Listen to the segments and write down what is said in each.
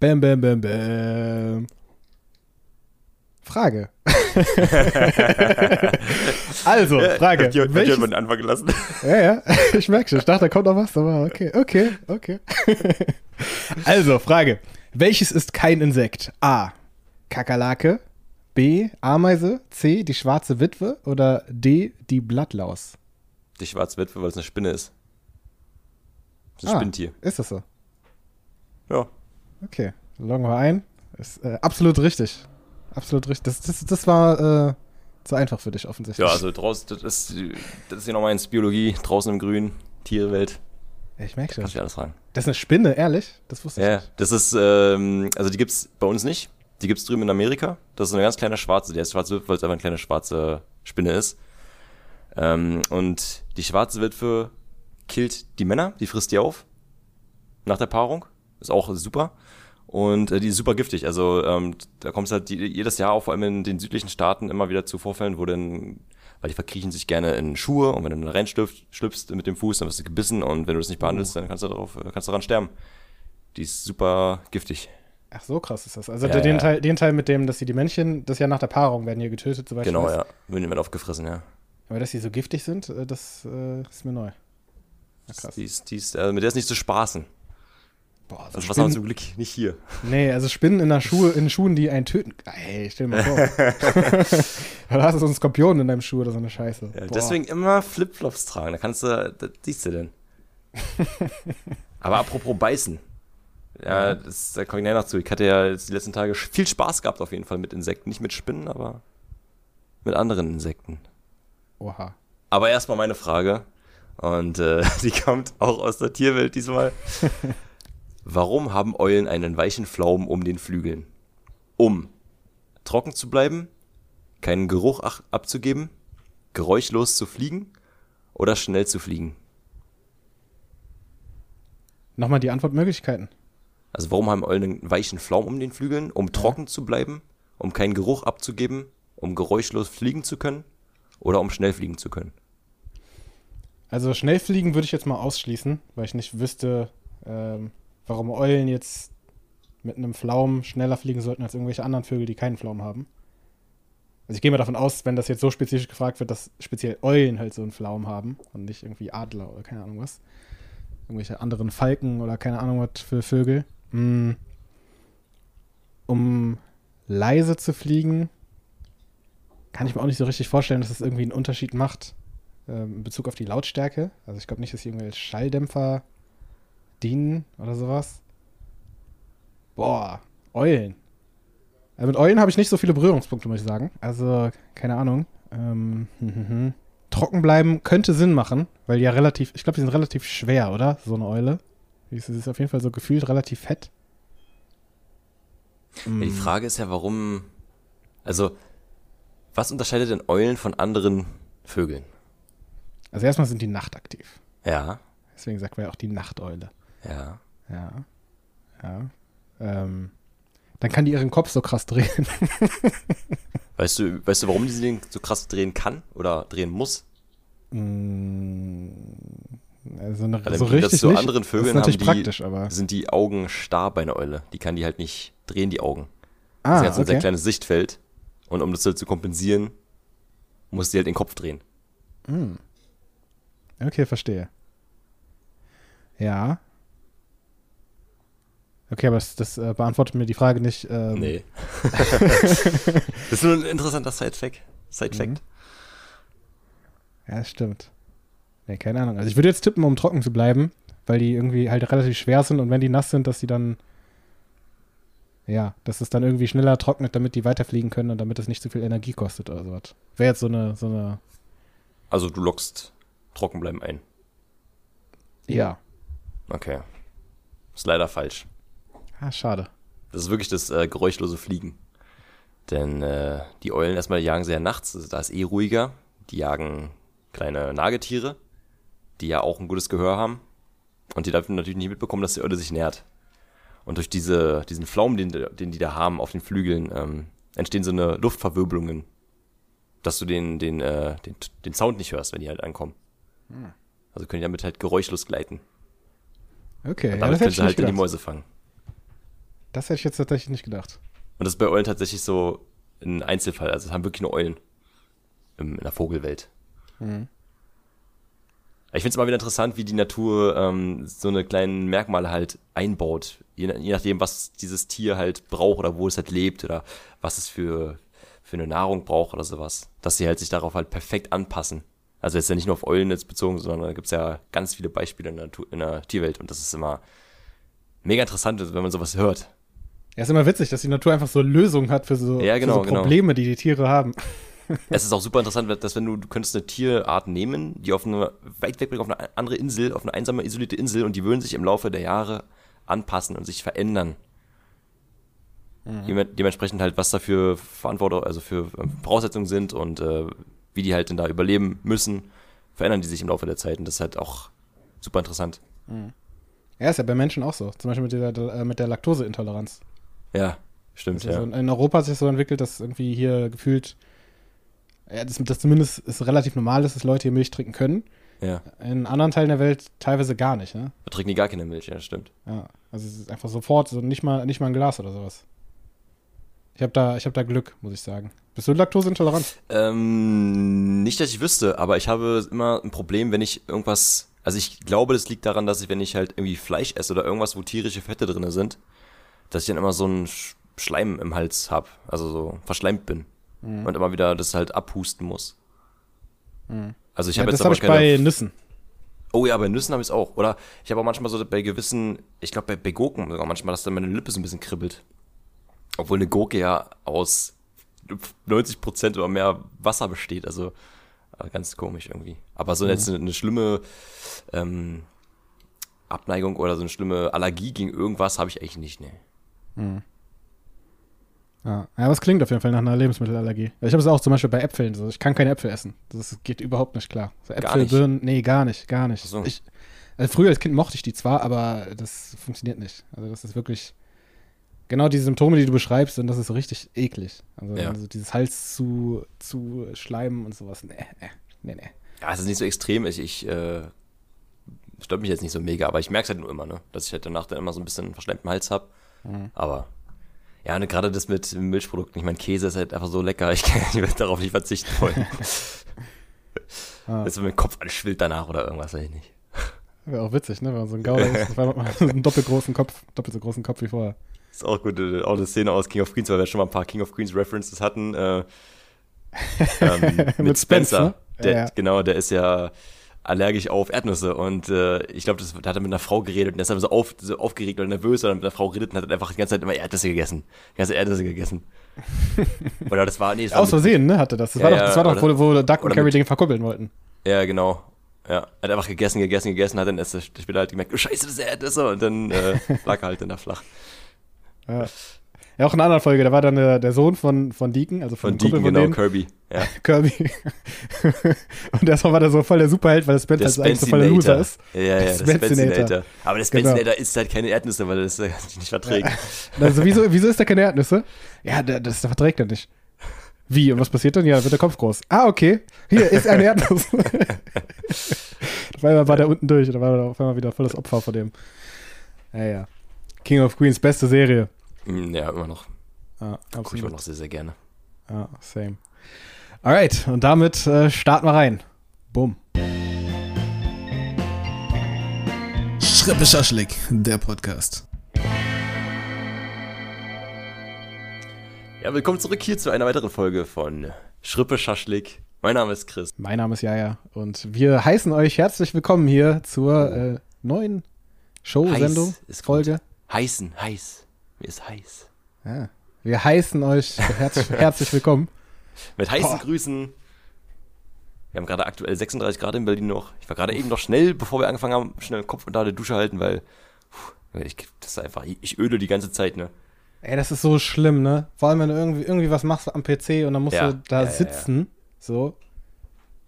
Bam, bam, bam, bam. Frage. also, Frage. Jemand, hat Welches- jemand Anfang gelassen? ja, ja, ich merke schon. Ich dachte, da kommt noch was, aber okay, okay, okay. also, Frage. Welches ist kein Insekt? A. Kakerlake. B. Ameise. C. Die schwarze Witwe. Oder D. Die Blattlaus. Die Schwarzwitwe, weil es eine Spinne ist. Das ist ein Ah. Spinntier. Ist das so? Ja. Okay, loggen wir ein. Ist äh, absolut richtig. Absolut richtig. Das, das, das war äh, zu einfach für dich offensichtlich. Ja, also draußen, das ist, das ist ja noch meins. Biologie, draußen im Grün, Tierwelt. ich merke schon. Kannst du alles fragen. Das ist eine Spinne, ehrlich? Das wusste ich Ja, nicht. das ist, ähm, also die gibt's bei uns nicht. Die gibt's drüben in Amerika. Das ist eine ganz kleine schwarze, die heißt schwarze Witwe, weil es einfach eine kleine schwarze Spinne ist. Ähm, und die schwarze Witwe killt die Männer, die frisst die auf. Nach der Paarung. Ist auch super. Und äh, die ist super giftig. Also ähm, da kommt es halt die, jedes Jahr auch vor allem in den südlichen Staaten immer wieder zu Vorfällen, wo dann, weil die verkriechen sich gerne in Schuhe und wenn du dann reinschlüpfst schlüpfst mit dem Fuß, dann wirst du gebissen und wenn du das nicht behandelst, dann kannst du darauf, kannst du daran sterben. Die ist super giftig. Ach, so krass ist das. Also Ja, den, ja. Teil, den Teil mit dem, dass sie die Männchen, das ja nach der Paarung werden hier getötet, soweit Genau, ich weiß. ja. Würden die mit aufgefressen, ja. Aber dass sie so giftig sind, äh, das äh, ist mir neu. Ja, krass. Die ist, die ist, äh, mit der ist nicht zu spaßen. Boah, so Also was haben wir Spinnen, zum Glück nicht hier. nee, also Spinnen in, der Schuhe, in Schuhen, die einen töten. Ey, stell dir mal vor. da hast du so einen Skorpion in deinem Schuh oder so eine Scheiße. Ja, deswegen immer Flipflops tragen. Da kannst du, das siehst du denn. Aber apropos beißen. Ja, das, da komme ich näher noch zu. Ich hatte ja jetzt die letzten Tage viel Spaß gehabt auf jeden Fall mit Insekten. Nicht mit Spinnen, aber mit anderen Insekten. Oha. Aber erstmal meine Frage. Und äh, die kommt auch aus der Tierwelt diesmal. Warum haben Eulen einen weichen Pflaumen um den Flügeln? Um trocken zu bleiben, keinen Geruch abzugeben, geräuschlos zu fliegen oder schnell zu fliegen? Nochmal die Antwortmöglichkeiten. Also warum haben Eulen einen weichen Pflaumen um den Flügeln? Um trocken zu bleiben, um keinen Geruch abzugeben, um geräuschlos fliegen zu können oder um schnell fliegen zu können? Also schnell fliegen würde ich jetzt mal ausschließen, weil ich nicht wüsste, ähm, warum Eulen jetzt mit einem Pflaumen schneller fliegen sollten als irgendwelche anderen Vögel, die keinen Pflaumen haben. Also ich gehe mal davon aus, wenn das jetzt so spezifisch gefragt wird, dass speziell Eulen halt so einen Pflaumen haben und nicht irgendwie Adler oder keine Ahnung was. Irgendwelche anderen Falken oder keine Ahnung was für Vögel. Mm. Um leise zu fliegen, kann ich mir auch nicht so richtig vorstellen, dass es irgendwie einen Unterschied macht ähm, in Bezug auf die Lautstärke. Also ich glaube nicht, dass hier irgendwelche Schalldämpfer dienen oder sowas. Boah, Eulen. Also mit Eulen habe ich nicht so viele Berührungspunkte, muss ich sagen. Also, keine Ahnung. Ähm, hm, hm, hm. Trocken bleiben könnte Sinn machen, weil die ja relativ, ich glaube, die sind relativ schwer, oder? So eine Eule. Die ist, auf jeden Fall so gefühlt relativ fett. Die Frage ist ja, warum. Also, was unterscheidet denn Eulen von anderen Vögeln? Also erstmal sind die nachtaktiv. Ja, Deswegen sagt man ja auch die Nachteule. Ja. Ja. Ja. Ähm, dann kann die ihren Kopf so krass drehen. Weißt du, weißt du, warum die den so krass drehen kann oder drehen muss? Mm, also eine, Weil so richtig zu nicht. anderen das Vögeln ist natürlich haben die, praktisch, aber. sind die Augen starr bei einer Eule. Die kann die halt nicht drehen, die Augen. Ah, das ist ganz ein sehr okay. kleines Sichtfeld. Und um das halt zu kompensieren, muss die halt den Kopf drehen. Okay, verstehe. Ja. Okay, aber das, das äh, beantwortet mir die Frage nicht. Ähm, Nee. das ist nur ein interessanter Side-Fact. Side-Fact. Mhm. Ja, das stimmt. Nee, keine Ahnung. Also ich würde jetzt tippen, um trocken zu bleiben, weil die irgendwie halt relativ schwer sind und wenn die nass sind, dass die dann. Ja, dass es dann irgendwie schneller trocknet, damit die weiterfliegen können und damit es nicht zu viel Energie kostet oder sowas. Wäre jetzt so eine, so eine. Also du lockst Trockenbleiben ein. Ja. Okay. Ist leider falsch. Ah, schade. Das ist wirklich das äh, geräuschlose Fliegen. Denn äh, die Eulen erstmal jagen sie ja nachts, also da ist eh ruhiger. Die jagen kleine Nagetiere, die ja auch ein gutes Gehör haben. Und die dürfen natürlich nicht mitbekommen, dass die Eule sich nährt. Und durch diese, diesen Pflaumen, den, den die da haben auf den Flügeln, ähm, entstehen so eine Luftverwirbelungen, dass du den, den, äh, den, den Sound nicht hörst, wenn die halt ankommen. Also können die damit halt geräuschlos gleiten. Okay, Und ja, damit hätte können sie halt in die. Mäuse fangen. Das hätte ich jetzt tatsächlich nicht gedacht. Und das ist bei Eulen tatsächlich so ein Einzelfall. Also es haben wirklich nur Eulen in der Vogelwelt. Mhm. Ich finde es immer wieder interessant, wie die Natur ähm, so eine kleinen Merkmale halt einbaut. Je, je, nachdem, was dieses Tier halt braucht oder wo es halt lebt oder was es für, für eine Nahrung braucht oder sowas. Dass sie halt sich darauf halt perfekt anpassen. Also jetzt ja nicht nur auf Eulen jetzt bezogen, sondern da gibt es ja ganz viele Beispiele in der, in der Tierwelt und das ist immer mega interessant, wenn man sowas hört. Ja, ist immer witzig, dass die Natur einfach so Lösungen hat für so, ja, genau, für so Probleme, genau. die die Tiere haben. Es ist auch super interessant, dass wenn du, du könntest eine Tierart nehmen, die auf eine weit weg auf eine andere Insel, auf eine einsame, isolierte Insel und die würden sich im Laufe der Jahre anpassen und sich verändern. Mhm. Dementsprechend halt, was da für Verantwortung, also für ähm, Voraussetzungen sind und äh, wie die halt denn da überleben müssen, verändern die sich im Laufe der Zeit und das ist halt auch super interessant. Mhm. Ja, ist ja bei Menschen auch so. Zum Beispiel mit der, äh, mit der Laktoseintoleranz. Ja, stimmt. Ja. So in Europa hat sich so entwickelt, dass irgendwie hier gefühlt ja, das, das zumindest ist relativ normal ist, dass Leute hier Milch trinken können. Ja. In anderen Teilen der Welt teilweise gar nicht, ne? Da trinken die gar keine Milch, ja, das stimmt. Ja, also es ist einfach sofort, so nicht mal, nicht mal ein Glas oder sowas. Ich habe da, hab da Glück, muss ich sagen. Bist du laktoseintolerant? Ähm, nicht, dass ich wüsste, aber ich habe immer ein Problem, wenn ich irgendwas. Also ich glaube, das liegt daran, dass ich, wenn ich halt irgendwie Fleisch esse oder irgendwas, wo tierische Fette drin sind, dass ich dann immer so einen Schleim im Hals habe. Also so verschleimt bin mhm. und immer wieder das halt abhusten muss. Mhm. Also ich habe ja, jetzt das habe ich bei Nüssen. Oh ja, bei Nüssen habe ich es auch. Oder ich habe auch manchmal so bei gewissen, ich glaube bei, bei Gurken sogar manchmal, dass dann meine Lippe so ein bisschen kribbelt. Obwohl eine Gurke ja aus 90% oder mehr Wasser besteht. Also äh, ganz komisch irgendwie. Aber so mhm. jetzt eine, eine schlimme ähm, Abneigung oder so eine schlimme Allergie gegen irgendwas habe ich eigentlich nicht, ne. Mhm. Ja. aber es klingt auf jeden Fall nach einer Lebensmittelallergie. Ich habe es auch zum Beispiel bei Äpfeln. So. Ich kann keine Äpfel essen. Das geht überhaupt nicht klar. So Äpfel, nicht. Birnen, nee, gar nicht, gar nicht. So. Ich, also früher als Kind mochte ich die zwar, aber das funktioniert nicht. Also das ist wirklich genau die Symptome, die du beschreibst, und das ist richtig eklig. Also, ja. also dieses Hals zu, zu schleimen und sowas. Nee, nee, nee. nee. Ja, es ist nicht so extrem. Ich, ich äh, stört mich jetzt nicht so mega, aber ich merke es halt nur immer, ne? Dass ich halt danach dann immer so ein bisschen verschleimten Hals habe. Mhm. Aber ja, und gerade das mit Milchprodukten. Ich meine, Käse ist halt einfach so lecker. Ich, ich werde darauf nicht verzichten wollen. ah. Dass mein Kopf alles schwillt danach oder irgendwas, weiß ich nicht. Wäre auch witzig, ne? Wenn man so ein Gauder ist, man einen doppelt großen Kopf, doppelt so großen Kopf wie vorher. Ist auch gut, äh, auch eine Szene aus King of Queens, weil wir schon mal ein paar King of Queens References hatten. Äh, ähm, mit, mit Spencer. Ne? Der, ja, ja. Genau, der ist ja allergisch auf Erdnüsse und äh, ich glaube, da hat er mit einer Frau geredet und er ist dann so, auf, so aufgeregt oder nervös oder mit einer Frau redet und hat einfach die ganze Zeit immer Erdnüsse gegessen. Die ganze Erdnüsse gegessen. oder das war, nee, das Aus Versehen, ne, hatte das. Das ja, war doch, das war doch wo, wo Duck und Carrie Dinge verkuppeln wollten. Ja, genau. Ja, hat einfach gegessen, gegessen, gegessen, hat dann erst später halt gemerkt, oh scheiße, das ist Erdnüsse und dann äh, lag er halt dann da flach. Ja. Ja, auch in einer anderen Folge, da war dann der, der Sohn von, von Deacon, also von, von Deacon, von genau, denen. Kirby. Ja. Kirby. und der war da so voll der Superheld, weil der Spencer der eigentlich so voll der Loser ist. Ja, ja, der Spencinator. Aber der Spencinator genau. isst halt keine Erdnüsse, weil er das nicht verträgt. Also, wieso, wieso isst er keine Erdnüsse? Ja, der, das verträgt er nicht. Wie? Und was passiert dann? Ja, wird der Kopf groß. Ah, okay. Hier ist eine Erdnuss. auf einmal war der unten durch da war er auf einmal wieder volles Opfer von dem. Ja, ja. King of Queens, beste Serie. Hm, ja, immer noch. Ja, Gucke ich immer noch sehr, sehr gerne. Ja, same. Alright, und damit äh, starten wir rein. Bumm. Schrippe Schaschlik, der Podcast. Ja, willkommen zurück hier zu einer weiteren Folge von Schrippe Schaschlik. Mein Name ist Chris. Mein Name ist Jaja und wir heißen euch herzlich willkommen hier zur äh, neuen Show-Sendung, Folge. Heißen, heiß. Mir ist heiß. Ja. Wir heißen euch herzlich, herzlich willkommen. Mit heißen Boah. Grüßen. Wir haben gerade aktuell 36 Grad in Berlin noch. Ich war gerade eben noch schnell, bevor wir angefangen haben, schnell den Kopf unter der Dusche halten, weil puh, ich, das ist einfach, ich öle die ganze Zeit, ne? Ey, das ist so schlimm, ne? Vor allem, wenn du irgendwie, irgendwie was machst am PC und dann musst ja, du da ja, sitzen, ja, so.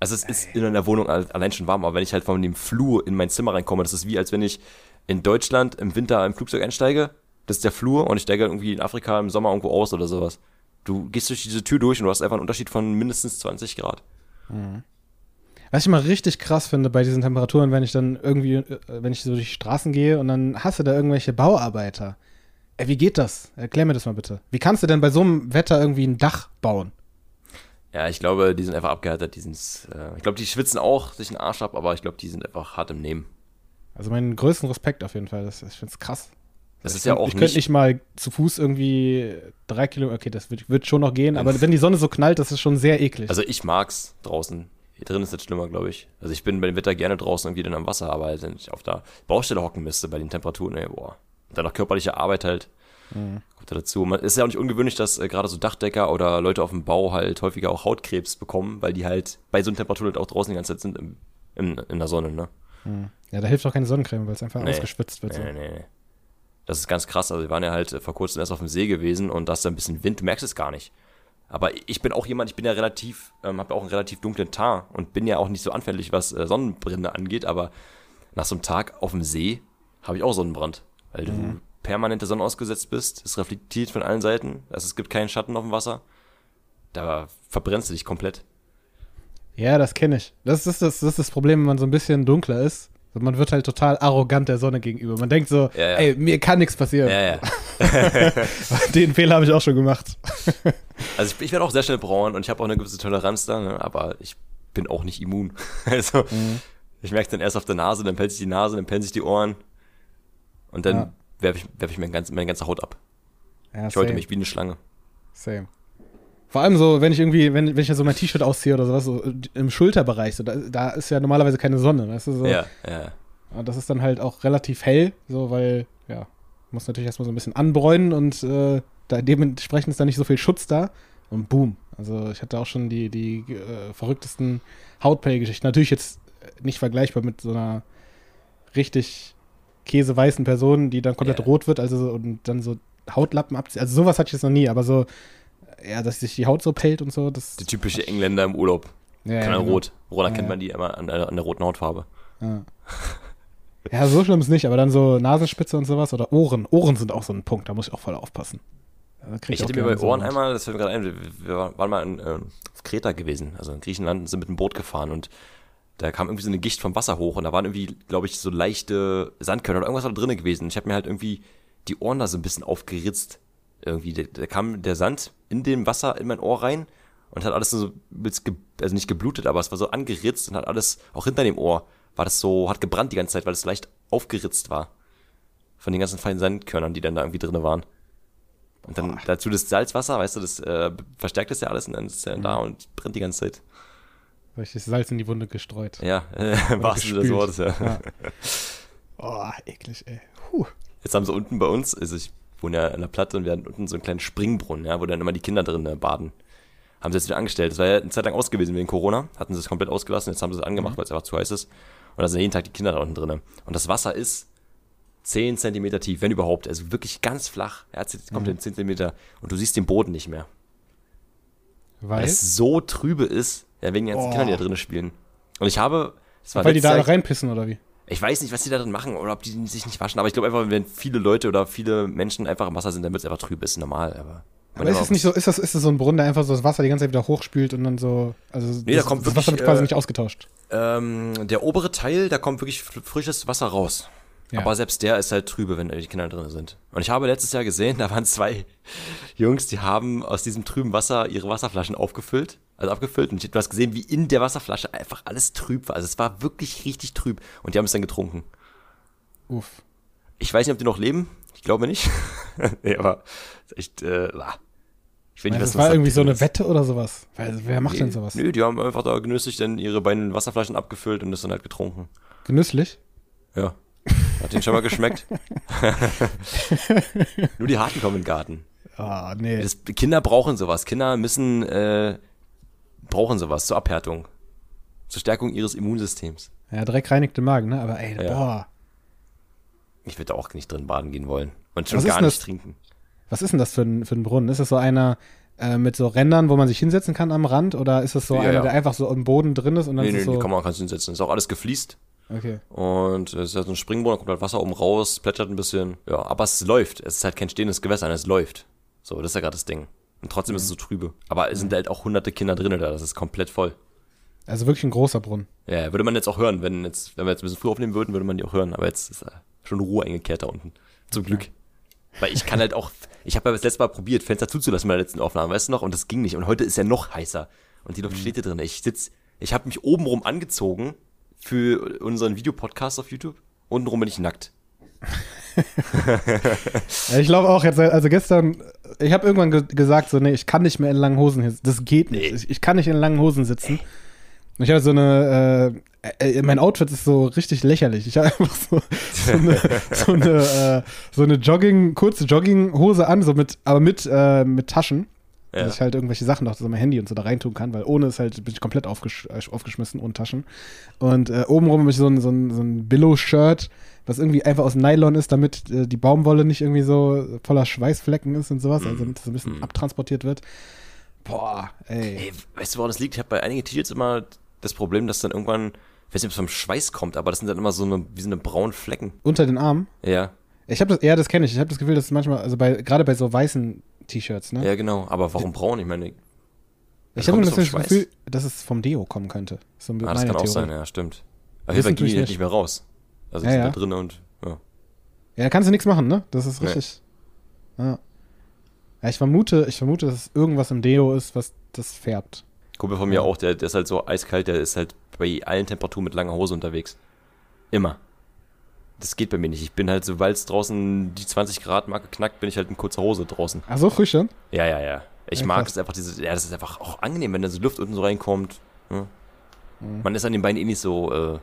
Also es ist in einer Wohnung allein schon warm, aber wenn ich halt von dem Flur in mein Zimmer reinkomme, das ist wie, als wenn ich in Deutschland im Winter im Flugzeug einsteige das ist der Flur und ich steige irgendwie in Afrika im Sommer irgendwo aus oder sowas. Du gehst durch diese Tür durch und du hast einfach einen Unterschied von mindestens 20 Grad. Mhm. Was ich immer richtig krass finde bei diesen Temperaturen, wenn ich dann irgendwie, äh, wenn ich so durch die Straßen gehe und dann hasse da irgendwelche Bauarbeiter. Ey, wie geht das? Erklär mir das mal bitte. Wie kannst du denn bei so einem Wetter irgendwie ein Dach bauen? Ja, ich glaube, die sind einfach abgehärtet. Die sind's, äh, ich glaube, die schwitzen auch sich den Arsch ab, aber ich glaube, die sind einfach hart im Nehmen. Also meinen größten Respekt auf jeden Fall. Das, ich finde es krass. Das ist ich ja auch Ich könnte nicht, nicht mal zu Fuß irgendwie drei Kilometer. Okay, das wird, wird schon noch gehen, aber wenn die Sonne so knallt, das ist schon sehr eklig. Also ich mag's draußen. Hier drin ist das schlimmer, glaube ich. Also ich bin bei dem Wetter gerne draußen irgendwie dann am Wasser, aber halt, wenn ich auf der Baustelle hocken müsste bei den Temperaturen, ey, boah. Und dann noch körperliche Arbeit halt. Mhm. Kommt da dazu. Man ist ja auch nicht ungewöhnlich, dass äh, gerade so Dachdecker oder Leute auf dem Bau halt häufiger auch Hautkrebs bekommen, weil die halt bei so einer Temperatur halt auch draußen die ganze Zeit sind im, im, in der Sonne, ne? ja, da hilft auch keine Sonnencreme, weil es einfach Nee. ausgeschwitzt wird. So. Nee, nee, nee. Das ist ganz krass. Also wir waren ja halt äh, vor kurzem erst auf dem See gewesen und da ist da ein bisschen Wind, du merkst es gar nicht. Aber ich bin auch jemand, ich bin ja relativ, ähm, habe auch einen relativ dunklen Teint und bin ja auch nicht so anfällig, was äh, Sonnenbrände angeht, aber nach so einem Tag auf dem See habe ich auch Sonnenbrand, weil du permanent der Sonne ausgesetzt bist, es reflektiert von allen Seiten, also es gibt keinen Schatten auf dem Wasser, da verbrennst du dich komplett. Ja, das kenne ich. Das ist das, das ist das Problem, wenn man so ein bisschen dunkler ist. So, Man wird halt total arrogant der Sonne gegenüber. Man denkt so, Ja, ja. ey, mir kann nichts passieren. Ja. Den Fehler habe ich auch schon gemacht. Also ich, ich werde auch sehr schnell braun und ich habe auch eine gewisse Toleranz da, ne? aber ich bin auch nicht immun. Also Mhm. ich merke dann erst auf der Nase, dann pellt sich die Nase, dann pellen sich die Ohren und dann werfe ich, werf ich mir ganz, meine ganze Haut ab. Ich wollte mich wie eine Schlange. same. Vor allem so, wenn ich irgendwie, wenn, wenn ich ja so mein T-Shirt ausziehe oder sowas, so im Schulterbereich, so, da, da ist ja normalerweise keine Sonne, weißt du, so. Ja, ja. Und das ist dann halt auch relativ hell, so, weil, ja, muss natürlich erstmal so ein bisschen anbräunen und äh, da dementsprechend ist da nicht so viel Schutz da. Und boom. Also ich hatte auch schon die, die äh, verrücktesten Hautpell-Geschichten. Natürlich jetzt nicht vergleichbar mit so einer richtig käseweißen Person, die dann komplett Ja. rot wird, also so, und dann so Hautlappen abzieht. Also sowas hatte ich jetzt noch nie, aber so, ja, dass sich die Haut so pellt und so, das. Die typische Engländer im Urlaub. ja, Kann ja, genau. rot. Woran Ja, kennt man die immer an der, an der roten Hautfarbe? Ja. ja, so schlimm ist nicht, aber dann so Nasenspitze und sowas oder Ohren. Ohren sind auch so ein Punkt, da muss ich auch voll aufpassen. Ich hatte mir bei Ohren einmal, das fällt mir gerade ein, wir, waren mal in, äh, auf Kreta gewesen, also in Griechenland, und sind mit einem Boot gefahren und da kam irgendwie so eine Gicht vom Wasser hoch und da waren irgendwie, glaube ich, so leichte Sandkörner oder irgendwas war da drin gewesen. Ich habe mir halt irgendwie die Ohren da so ein bisschen aufgeritzt. Irgendwie, da, da kam der Sand in dem Wasser in mein Ohr rein und hat alles so, also nicht geblutet, aber es war so angeritzt und hat alles, auch hinter dem Ohr, war das so, hat gebrannt die ganze Zeit, weil es leicht aufgeritzt war. Von den ganzen feinen Sandkörnern, die dann da irgendwie drin waren. Und dann Boah. dazu das Salzwasser, weißt du, das äh, verstärkt das ja alles und dann ist es ja da und brennt die ganze Zeit. Richtig Salz in die Wunde gestreut. Ja, äh, Sinne des gespült. Wortes, ja. Ja. Oh, eklig, ey. Puh. Jetzt haben sie unten bei uns, also ich wohne ja an der Platte und wir hatten unten so einen kleinen Springbrunnen, ja, wo dann immer die Kinder drin äh, baden. Haben sie jetzt wieder angestellt. Das war ja eine Zeit lang aus gewesen wegen Corona. Hatten sie es komplett ausgelassen, jetzt haben sie es angemacht, weil es einfach zu heiß ist. Und da sind jeden Tag die Kinder da unten drin. Und das Wasser ist 10 Zentimeter tief, wenn überhaupt. Also wirklich ganz flach. Er hat kommt in 10 Zentimeter und du siehst den Boden nicht mehr. Weil Weil, es so trübe ist, ja, wegen den ganzen Oh. Kindern, die da drinnen spielen. Und ich habe, es war weil die da Jahr- reinpissen oder wie? Ich weiß nicht, was die da drin machen oder ob die sich nicht waschen, aber ich glaube einfach, wenn viele Leute oder viele Menschen einfach im Wasser sind, dann wird es einfach trüb, ist normal, aber. Aber ist es nicht so, ist das, ist das so ein Brunnen, der einfach so das Wasser die ganze Zeit wieder hochspült und dann so, also Nee, das, da kommt das Wasser wird quasi äh, nicht ausgetauscht. Ähm, der obere Teil, da kommt wirklich fr- frisches Wasser raus. Ja. Aber selbst der ist halt trübe, wenn da die Kinder drin sind. Und ich habe letztes Jahr gesehen, da waren zwei Jungs, die haben aus diesem trüben Wasser ihre Wasserflaschen aufgefüllt. Also abgefüllt. Und du hast gesehen, wie in der Wasserflasche einfach alles trüb war. Also es war wirklich richtig trüb. Und die haben es dann getrunken. Uff. Ich weiß nicht, ob die noch leben. Ich glaube nicht. nee, aber echt, äh, ich will nicht wissen, das war irgendwie so eine. Wette oder sowas. Weil, wer macht Nee, denn sowas? Nö, die haben einfach da genüsslich dann ihre beiden Wasserflaschen abgefüllt und das dann halt getrunken. Genüsslich? Ja. Hat ihnen schon mal geschmeckt. Nur die Harten kommen in den Garten. Ah, nee. Das, Kinder brauchen sowas. Kinder müssen, äh, brauchen sowas zur Abhärtung. Zur Stärkung ihres Immunsystems. Ja, Dreck reinigt den Magen, ne? Aber ey, Ja. boah. Ich würde da auch nicht drin baden gehen wollen. Und schon Was ist gar nicht das? trinken. Was ist denn das für ein, für ein Brunnen? Ist das so einer äh, mit so Rändern, wo man sich hinsetzen kann am Rand? Oder ist das so Ja, einer, ja. der einfach so im Boden drin ist und dann Nee, ist nee, so. die kann man kannst du hinsetzen. Ist auch alles gefliest. Okay. Und es ist halt so ein Springbrunnen, da kommt halt Wasser oben raus, plätschert ein bisschen. Ja, aber es läuft. Es ist halt kein stehendes Gewässer, es läuft. So, das ist ja gerade das Ding. Und trotzdem ist es so trübe. Aber es sind halt auch hunderte Kinder drinnen da, das ist komplett voll. Also wirklich ein großer Brunnen. Ja, würde man jetzt auch hören, wenn jetzt, wenn wir jetzt ein bisschen früh aufnehmen würden, würde man die auch hören. Aber jetzt ist äh, schon Ruhe eingekehrt da unten. Zum Glück. Weil ich kann halt auch, ich habe ja das letzte Mal probiert, Fenster zuzulassen bei der letzten Aufnahme, weißt du noch? Und das ging nicht. Und heute ist ja noch heißer. Und die Luft steht hier drin. Ich sitz, ich habe mich obenrum angezogen für unseren Videopodcast auf YouTube. Untenrum bin ich nackt. Ich glaube auch jetzt, also gestern, ich habe irgendwann ge gesagt, so, nee, ich kann nicht mehr in langen Hosen sitzen. Das geht nicht. Ich, ich kann nicht in langen Hosen sitzen. Und ich habe so eine, äh, äh, mein Outfit ist so richtig lächerlich. Ich habe einfach so, so eine, so eine, äh, so eine Jogging, kurze Jogginghose an, so mit, aber mit, äh, mit Taschen. Ja. Dass ich halt irgendwelche Sachen noch so mein Handy und so da reintun kann, weil ohne ist halt, bin ich komplett aufgesch äh, aufgeschmissen, ohne Taschen. Und äh, obenrum habe ich so ein, so ein, so ein Billo-Shirt, was irgendwie einfach aus Nylon ist, damit äh, die Baumwolle nicht irgendwie so voller Schweißflecken ist und sowas, also damit das so ein bisschen Mhm. abtransportiert wird. Boah, ey. Ey, weißt du, woran das liegt? Ich habe bei einigen T-Shirts immer das Problem, dass dann irgendwann, ich weiß nicht, ob es vom Schweiß kommt, aber das sind dann immer so eine, wie so eine braunen Flecken. Unter den Armen. Ja, Ich habe das, ja, das kenne ich. Ich habe das Gefühl, dass es manchmal, also bei, gerade bei so weißen T-Shirts, ne? ja, genau. Aber warum braun? Ich meine, ich habe das? Gefühl, dass es vom Deo kommen könnte. So ah, das kann auch Theorie. sein, ja, stimmt. Aber gehen ich halt nicht. mehr raus. Also Ja, sind ja. da drin und, ja. Ja, da kannst du nichts machen, ne? Das ist Nee. richtig. Ja. ja. Ich vermute, ich vermute, dass es irgendwas im Deo ist, was das färbt. Kumpel von mir auch, der, der ist halt so eiskalt, der ist halt bei allen Temperaturen mit langer Hose unterwegs. Immer. Das geht bei mir nicht. Ich bin halt, sobald es draußen die 20 Grad Marke knackt, bin ich halt in kurzer Hose draußen. Ach so, früh schon? Ja, ja, ja. Ich Ja, mag es einfach, diese, ja, das ist einfach auch angenehm, wenn da so Luft unten so reinkommt. Ne? Mhm. Man ist an den Beinen eh nicht so äh,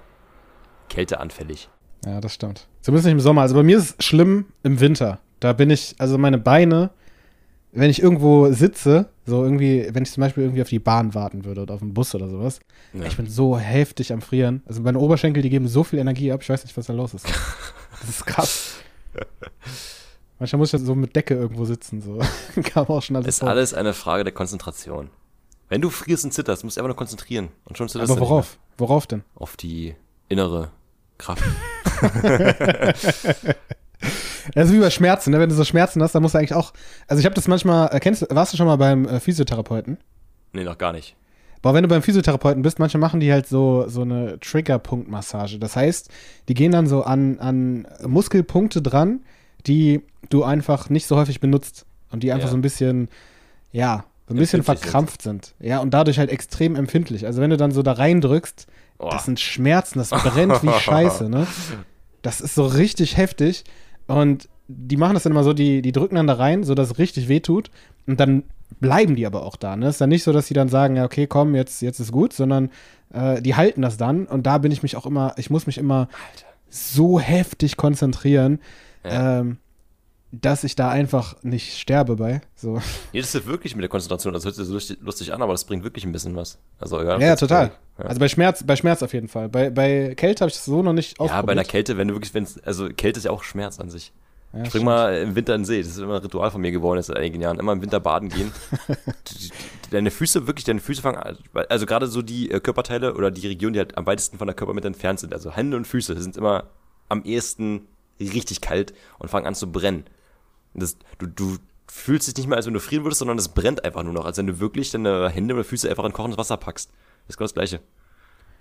kälteanfällig. Ja, das stimmt. Zumindest nicht im Sommer. Also bei mir ist es schlimm im Winter. Da bin ich, also meine Beine, wenn ich irgendwo sitze, so irgendwie, wenn ich zum Beispiel irgendwie auf die Bahn warten würde oder auf den Bus oder sowas, Ja. ich bin so heftig am Frieren. Also meine Oberschenkel, die geben so viel Energie ab, ich weiß nicht, was da los ist. Das ist krass. Manchmal muss ich so mit Decke irgendwo sitzen, so. Kam auch schon alles ist vor. alles eine Frage der Konzentration. Wenn du frierst und zitterst, musst du einfach nur konzentrieren. Und schon zitterst Aber worauf? Worauf denn? Auf die innere Kraft. Das ist wie bei Schmerzen, ne? Wenn du so Schmerzen hast, dann musst du eigentlich auch. Also ich habe das manchmal, äh, kennst du, warst du schon mal beim äh, Physiotherapeuten? nee, noch gar nicht. Boah, wenn du beim Physiotherapeuten bist, manche machen die halt so, so eine Triggerpunktmassage. Das heißt, die gehen dann so an, an Muskelpunkte dran, die du einfach nicht so häufig benutzt. Und die einfach Ja. so ein bisschen, ja, so ein bisschen verkrampft sind. Ja, und dadurch halt extrem empfindlich. Also wenn du dann so da reindrückst, Oh. das sind Schmerzen, das brennt wie Scheiße, ne? Das ist so richtig heftig. Und die machen das dann immer so, die, die drücken dann da rein, sodass es richtig weh tut. Und dann bleiben die aber auch da. Ne? Ist dann nicht so, dass die dann sagen, ja, okay, komm, jetzt, jetzt ist gut, sondern äh, die halten das dann. Und da bin ich mich auch immer, ich muss mich immer so heftig konzentrieren, Ja. ähm, dass ich da einfach nicht sterbe bei. So. Nee, das ist wirklich mit der Konzentration. Das hört sich so lustig, lustig an, aber das bringt wirklich ein bisschen was. Also, egal. Ja, total. Ja. Also bei Schmerz, bei Schmerz auf jeden Fall. Bei, bei Kälte habe ich das so noch nicht ja, bei einer ausprobiert. Kälte, wenn du wirklich, wenn's, also Kälte ist ja auch Schmerz an sich. Ja, Spring stimmt. mal im Winter in den See. Das ist immer ein Ritual von mir geworden jetzt seit einigen Jahren. Immer im Winter baden gehen. Deine Füße, wirklich, deine Füße fangen an, also gerade so die äh, Körperteile oder die Regionen, die halt am weitesten von der Körpermitte entfernt sind, also Hände und Füße, sind immer am ehesten richtig kalt und fangen an zu brennen. Das, du, du fühlst dich nicht mehr, als wenn du frieren würdest, sondern es brennt einfach nur noch, als wenn du wirklich deine Hände oder Füße einfach in kochendes Wasser packst. Das ist genau das Gleiche.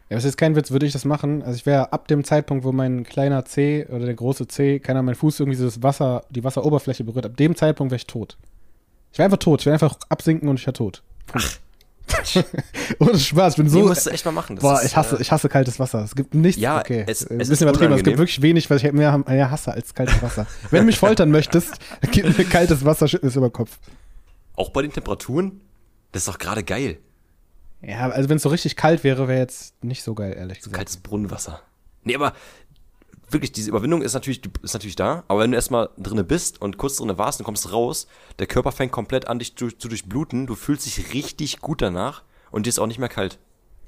Ja, das ist kein Witz, würde ich das machen. Also ich wäre ab dem Zeitpunkt, wo mein kleiner C oder der große C, keiner mein Fuß irgendwie so das Wasser, die Wasseroberfläche berührt, ab dem Zeitpunkt wäre ich tot. Ich wäre einfach tot. Ich wäre einfach absinken und ich wäre tot. Ohne Spaß, ich bin So so. musst du echt mal machen. Das boah, ist, ich hasse, äh, ich hasse kaltes Wasser. Es gibt nichts. Ja, okay. es- Ein es bisschen ist übertrieben, es gibt wirklich wenig, was ich mehr, mehr hasse als kaltes Wasser. Wenn du mich foltern möchtest, gib mir kaltes Wasser, schütt über den Kopf. Auch bei den Temperaturen? Das ist doch gerade geil. Ja, also wenn es so richtig kalt wäre, wäre jetzt nicht so geil, ehrlich gesagt. Kaltes Brunnenwasser. Nee, aber wirklich, diese Überwindung ist natürlich, ist natürlich da, aber wenn du erstmal drinne bist und kurz drinne warst und kommst raus, der Körper fängt komplett an, dich zu, zu durchbluten, du fühlst dich richtig gut danach und dir ist auch nicht mehr kalt.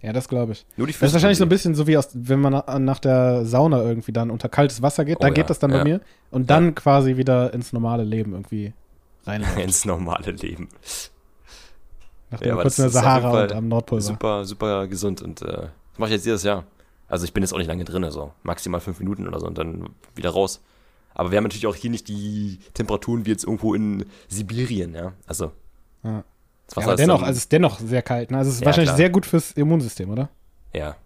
Ja, das glaube ich. Nur die Das ist wahrscheinlich so ein bisschen so wie aus, wenn man na- nach der Sauna irgendwie dann unter kaltes Wasser geht. Oh da ja, geht das dann bei ja. mir. Und dann quasi wieder ins normale Leben irgendwie reinläuft. ins normale Leben. Nachdem Ja, kurz in der Sahara und am Nordpol war. Super, super gesund und äh, das mache ich jetzt jedes Jahr. Also ich bin jetzt auch nicht lange drin, so maximal fünf Minuten oder so und dann wieder raus. Aber wir haben natürlich auch hier nicht die Temperaturen wie jetzt irgendwo in Sibirien, ja. Also Ja. das Ja, Wasser aber ist dennoch, dann- also es ist dennoch sehr kalt. Ne? Also es ist Ja, wahrscheinlich klar. sehr gut fürs Immunsystem, oder? Ja.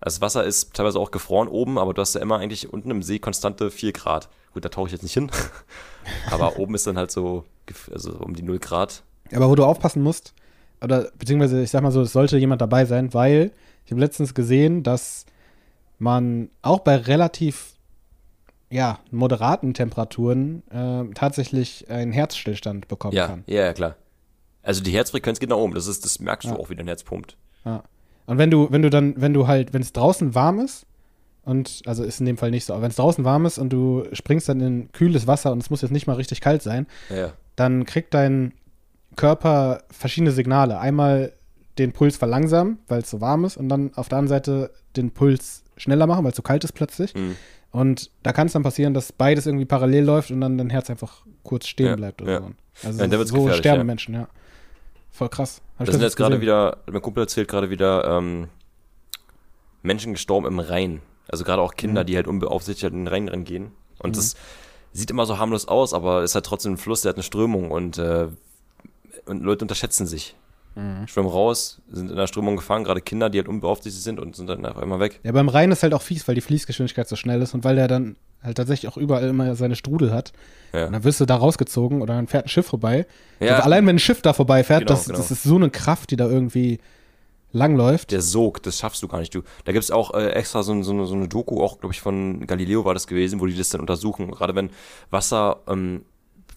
Also das Wasser ist teilweise auch gefroren oben, aber du hast ja immer eigentlich unten im See konstante 4 Grad. Gut, da tauche ich jetzt nicht hin. Aber oben ist dann halt so, also um die 0 Grad. Aber wo du aufpassen musst, oder beziehungsweise ich sag mal so, es sollte jemand dabei sein, weil ich habe letztens gesehen, dass man auch bei relativ ja, moderaten Temperaturen äh, tatsächlich einen Herzstillstand bekommen Ja, kann. ja, ja, klar. Also die Herzfrequenz geht nach oben, das ist, das merkst Ja. du auch, wie dein Herz pumpt. Ja. Und wenn du, wenn du dann, wenn du halt, wenn es draußen warm ist, und also ist in dem Fall nicht so, aber wenn es draußen warm ist und du springst dann in kühles Wasser und es muss jetzt nicht mal richtig kalt sein, Ja, dann kriegt dein Körper verschiedene Signale. Einmal den Puls verlangsamen, weil es so warm ist, und dann auf der anderen Seite den Puls schneller machen, weil es so kalt ist plötzlich. Mhm. Und da kann es dann passieren, dass beides irgendwie parallel läuft und dann dein Herz einfach kurz stehen Ja, bleibt oder ja. so. Also Ja, so sterben ja. Menschen, ja. Voll krass. Hab Da ich sind jetzt gerade wieder, mein Kumpel erzählt gerade wieder, ähm, Menschen gestorben im Rhein. Also gerade auch Kinder, Mhm. die halt unbeaufsichtigt in den Rhein reingehen. Und das sieht immer so harmlos aus, aber ist halt trotzdem ein Fluss, der hat eine Strömung und, äh, und Leute unterschätzen sich. Mhm. Schwimmen raus, sind in der Strömung gefangen, gerade Kinder, die halt unbeaufsichtigt sind und sind dann einfach immer weg. Ja, beim Rhein ist halt auch fies, weil die Fließgeschwindigkeit so schnell ist und weil der dann halt tatsächlich auch überall immer seine Strudel hat. Ja. Und dann wirst du da rausgezogen oder dann fährt ein Schiff vorbei. Ja. Also allein wenn ein Schiff da vorbeifährt, Genau, das, genau. das ist so eine Kraft, die da irgendwie langläuft. Der Sog, das schaffst du gar nicht. Du, da gibt's auch äh, extra so, so, eine, so eine Doku, auch glaube ich von Galileo war das gewesen, wo die das dann untersuchen. Gerade wenn Wasser ähm,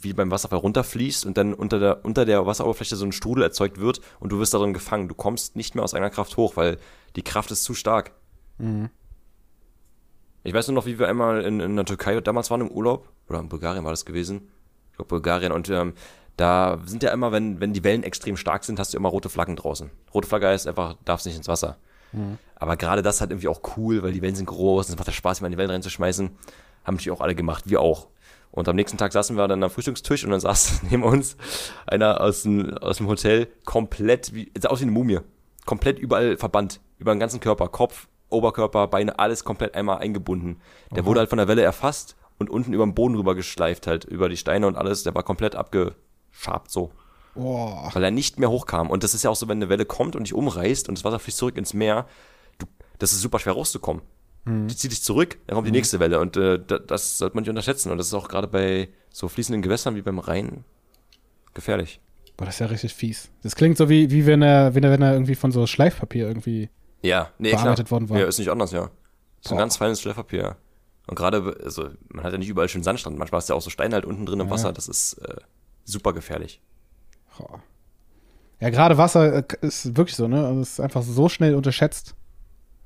wie beim Wasserfall runterfließt und dann unter der, unter der Wasseroberfläche so ein Strudel erzeugt wird und du wirst darin gefangen. Du kommst nicht mehr aus eigener Kraft hoch, weil die Kraft ist zu stark. Mhm. Ich weiß nur noch, wie wir einmal in, in der Türkei damals waren im Urlaub, oder in Bulgarien war das gewesen. Ich glaube Bulgarien und ähm, da sind ja immer, wenn, wenn die Wellen extrem stark sind, hast du immer rote Flaggen draußen. Rote Flagge heißt einfach, darfst nicht ins Wasser. Aber gerade das halt irgendwie auch cool, weil die Wellen sind groß, und es macht ja Spaß, immer in die Wellen reinzuschmeißen. Haben natürlich auch alle gemacht, wir auch. Und am nächsten Tag saßen wir dann am Frühstückstisch und dann saß neben uns einer aus dem, aus dem Hotel komplett, wie, sah aus wie eine Mumie. Komplett überall verbannt. Über den ganzen Körper. Kopf, Oberkörper, Beine, alles komplett einmal eingebunden. Der wurde halt von der Welle erfasst und unten über den Boden rüber geschleift halt, über die Steine und alles. Der war komplett abgeschabt so Boah. weil er nicht mehr hochkam. Und das ist ja auch so, wenn eine Welle kommt und dich umreißt und das Wasser fließt zurück ins Meer, du, das ist super schwer rauszukommen. Die zieht dich zurück, dann kommt die nächste Welle und äh, da, das sollte man nicht unterschätzen. Und das ist auch gerade bei so fließenden Gewässern wie beim Rhein gefährlich. Boah, das ist ja richtig fies. Das klingt so wie, wie wenn er, wenn er, wenn er irgendwie von so Schleifpapier irgendwie. Ja, nee, Bearbeitet klar. worden war. Ja, ist nicht anders, ja. So ein ganz feines Schleifpapier. Und gerade, also man hat ja nicht überall schön Sandstrand, manchmal ist ja auch so Stein halt unten drin im Ja. Wasser, das ist äh, super gefährlich. Ja, gerade Wasser äh, ist wirklich so, ne? Also es ist einfach so schnell unterschätzt.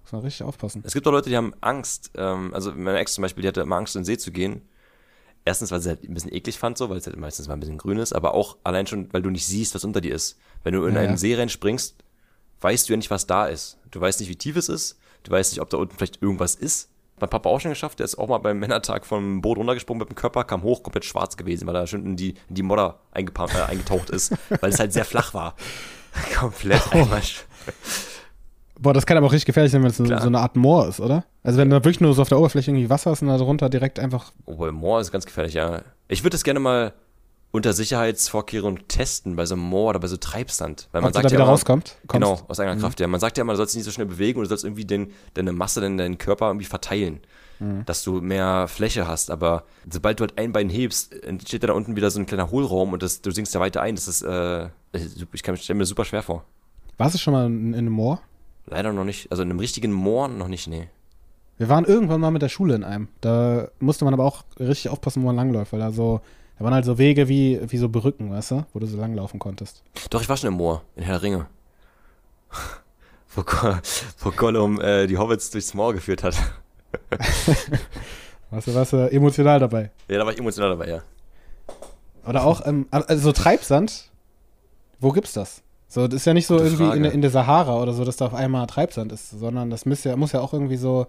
Muss man richtig aufpassen. Es gibt auch Leute, die haben Angst. Ähm, also meine Ex zum Beispiel, die hatte immer Angst, in den See zu gehen. Erstens, weil sie halt ein bisschen eklig fand, so, weil es halt meistens mal ein bisschen grün ist, aber auch allein schon, weil du nicht siehst, was unter dir ist. Wenn du in Ja, einen ja. See reinspringst, weißt du ja nicht, was da ist. Du weißt nicht, wie tief es ist. Du weißt nicht, ob da unten vielleicht irgendwas ist. Mein Papa auch schon geschafft, der ist auch mal beim Männertag vom Boot runtergesprungen mit dem Körper, kam hoch, komplett schwarz gewesen, weil er schön in die, in die Modder äh, eingetaucht ist, weil es halt sehr flach war. komplett einmal. Boah, das kann aber auch richtig gefährlich sein, wenn es so, so eine Art Moor ist, oder? Also wenn da wirklich nur so auf der Oberfläche irgendwie Wasser ist und da drunter direkt einfach. Oh, bei Moor ist ganz gefährlich, ja. Ich würde das gerne mal unter Sicherheitsvorkehrungen testen, bei so einem Moor oder bei so Treibsand. Weil man ob sagt ja immer, rauskommt. kommst. Genau, aus eigener Kraft, ja. Man sagt ja immer, du sollst dich nicht so schnell bewegen und du sollst irgendwie den, deine Masse, deinen, deinen Körper irgendwie verteilen. Dass du mehr Fläche hast, aber sobald du halt ein Bein hebst, entsteht da unten wieder so ein kleiner Hohlraum und das, du sinkst ja weiter ein. Das ist, äh, ich kann stelle mir das super schwer vor. Warst du schon mal in, in einem Moor? Leider noch nicht. Also in einem richtigen Moor noch nicht, nee. Wir waren irgendwann mal mit der Schule in einem. Da musste man aber auch richtig aufpassen, wo man langläuft, weil da so, da waren halt so Wege wie, wie so Berücken, weißt du, wo du so langlaufen konntest. Doch, ich war schon im Moor, in Herr der Ringe. wo, wo Gollum äh, die Hobbits durchs Moor geführt hat. Weißt du, warst du emotional dabei. Ja, da war ich emotional dabei, ja. Oder auch, ähm, also so Treibsand, wo gibt's das? So, das ist ja nicht so Gute irgendwie in, in der Sahara oder so, dass da auf einmal Treibsand ist, sondern das muss ja, muss ja auch irgendwie so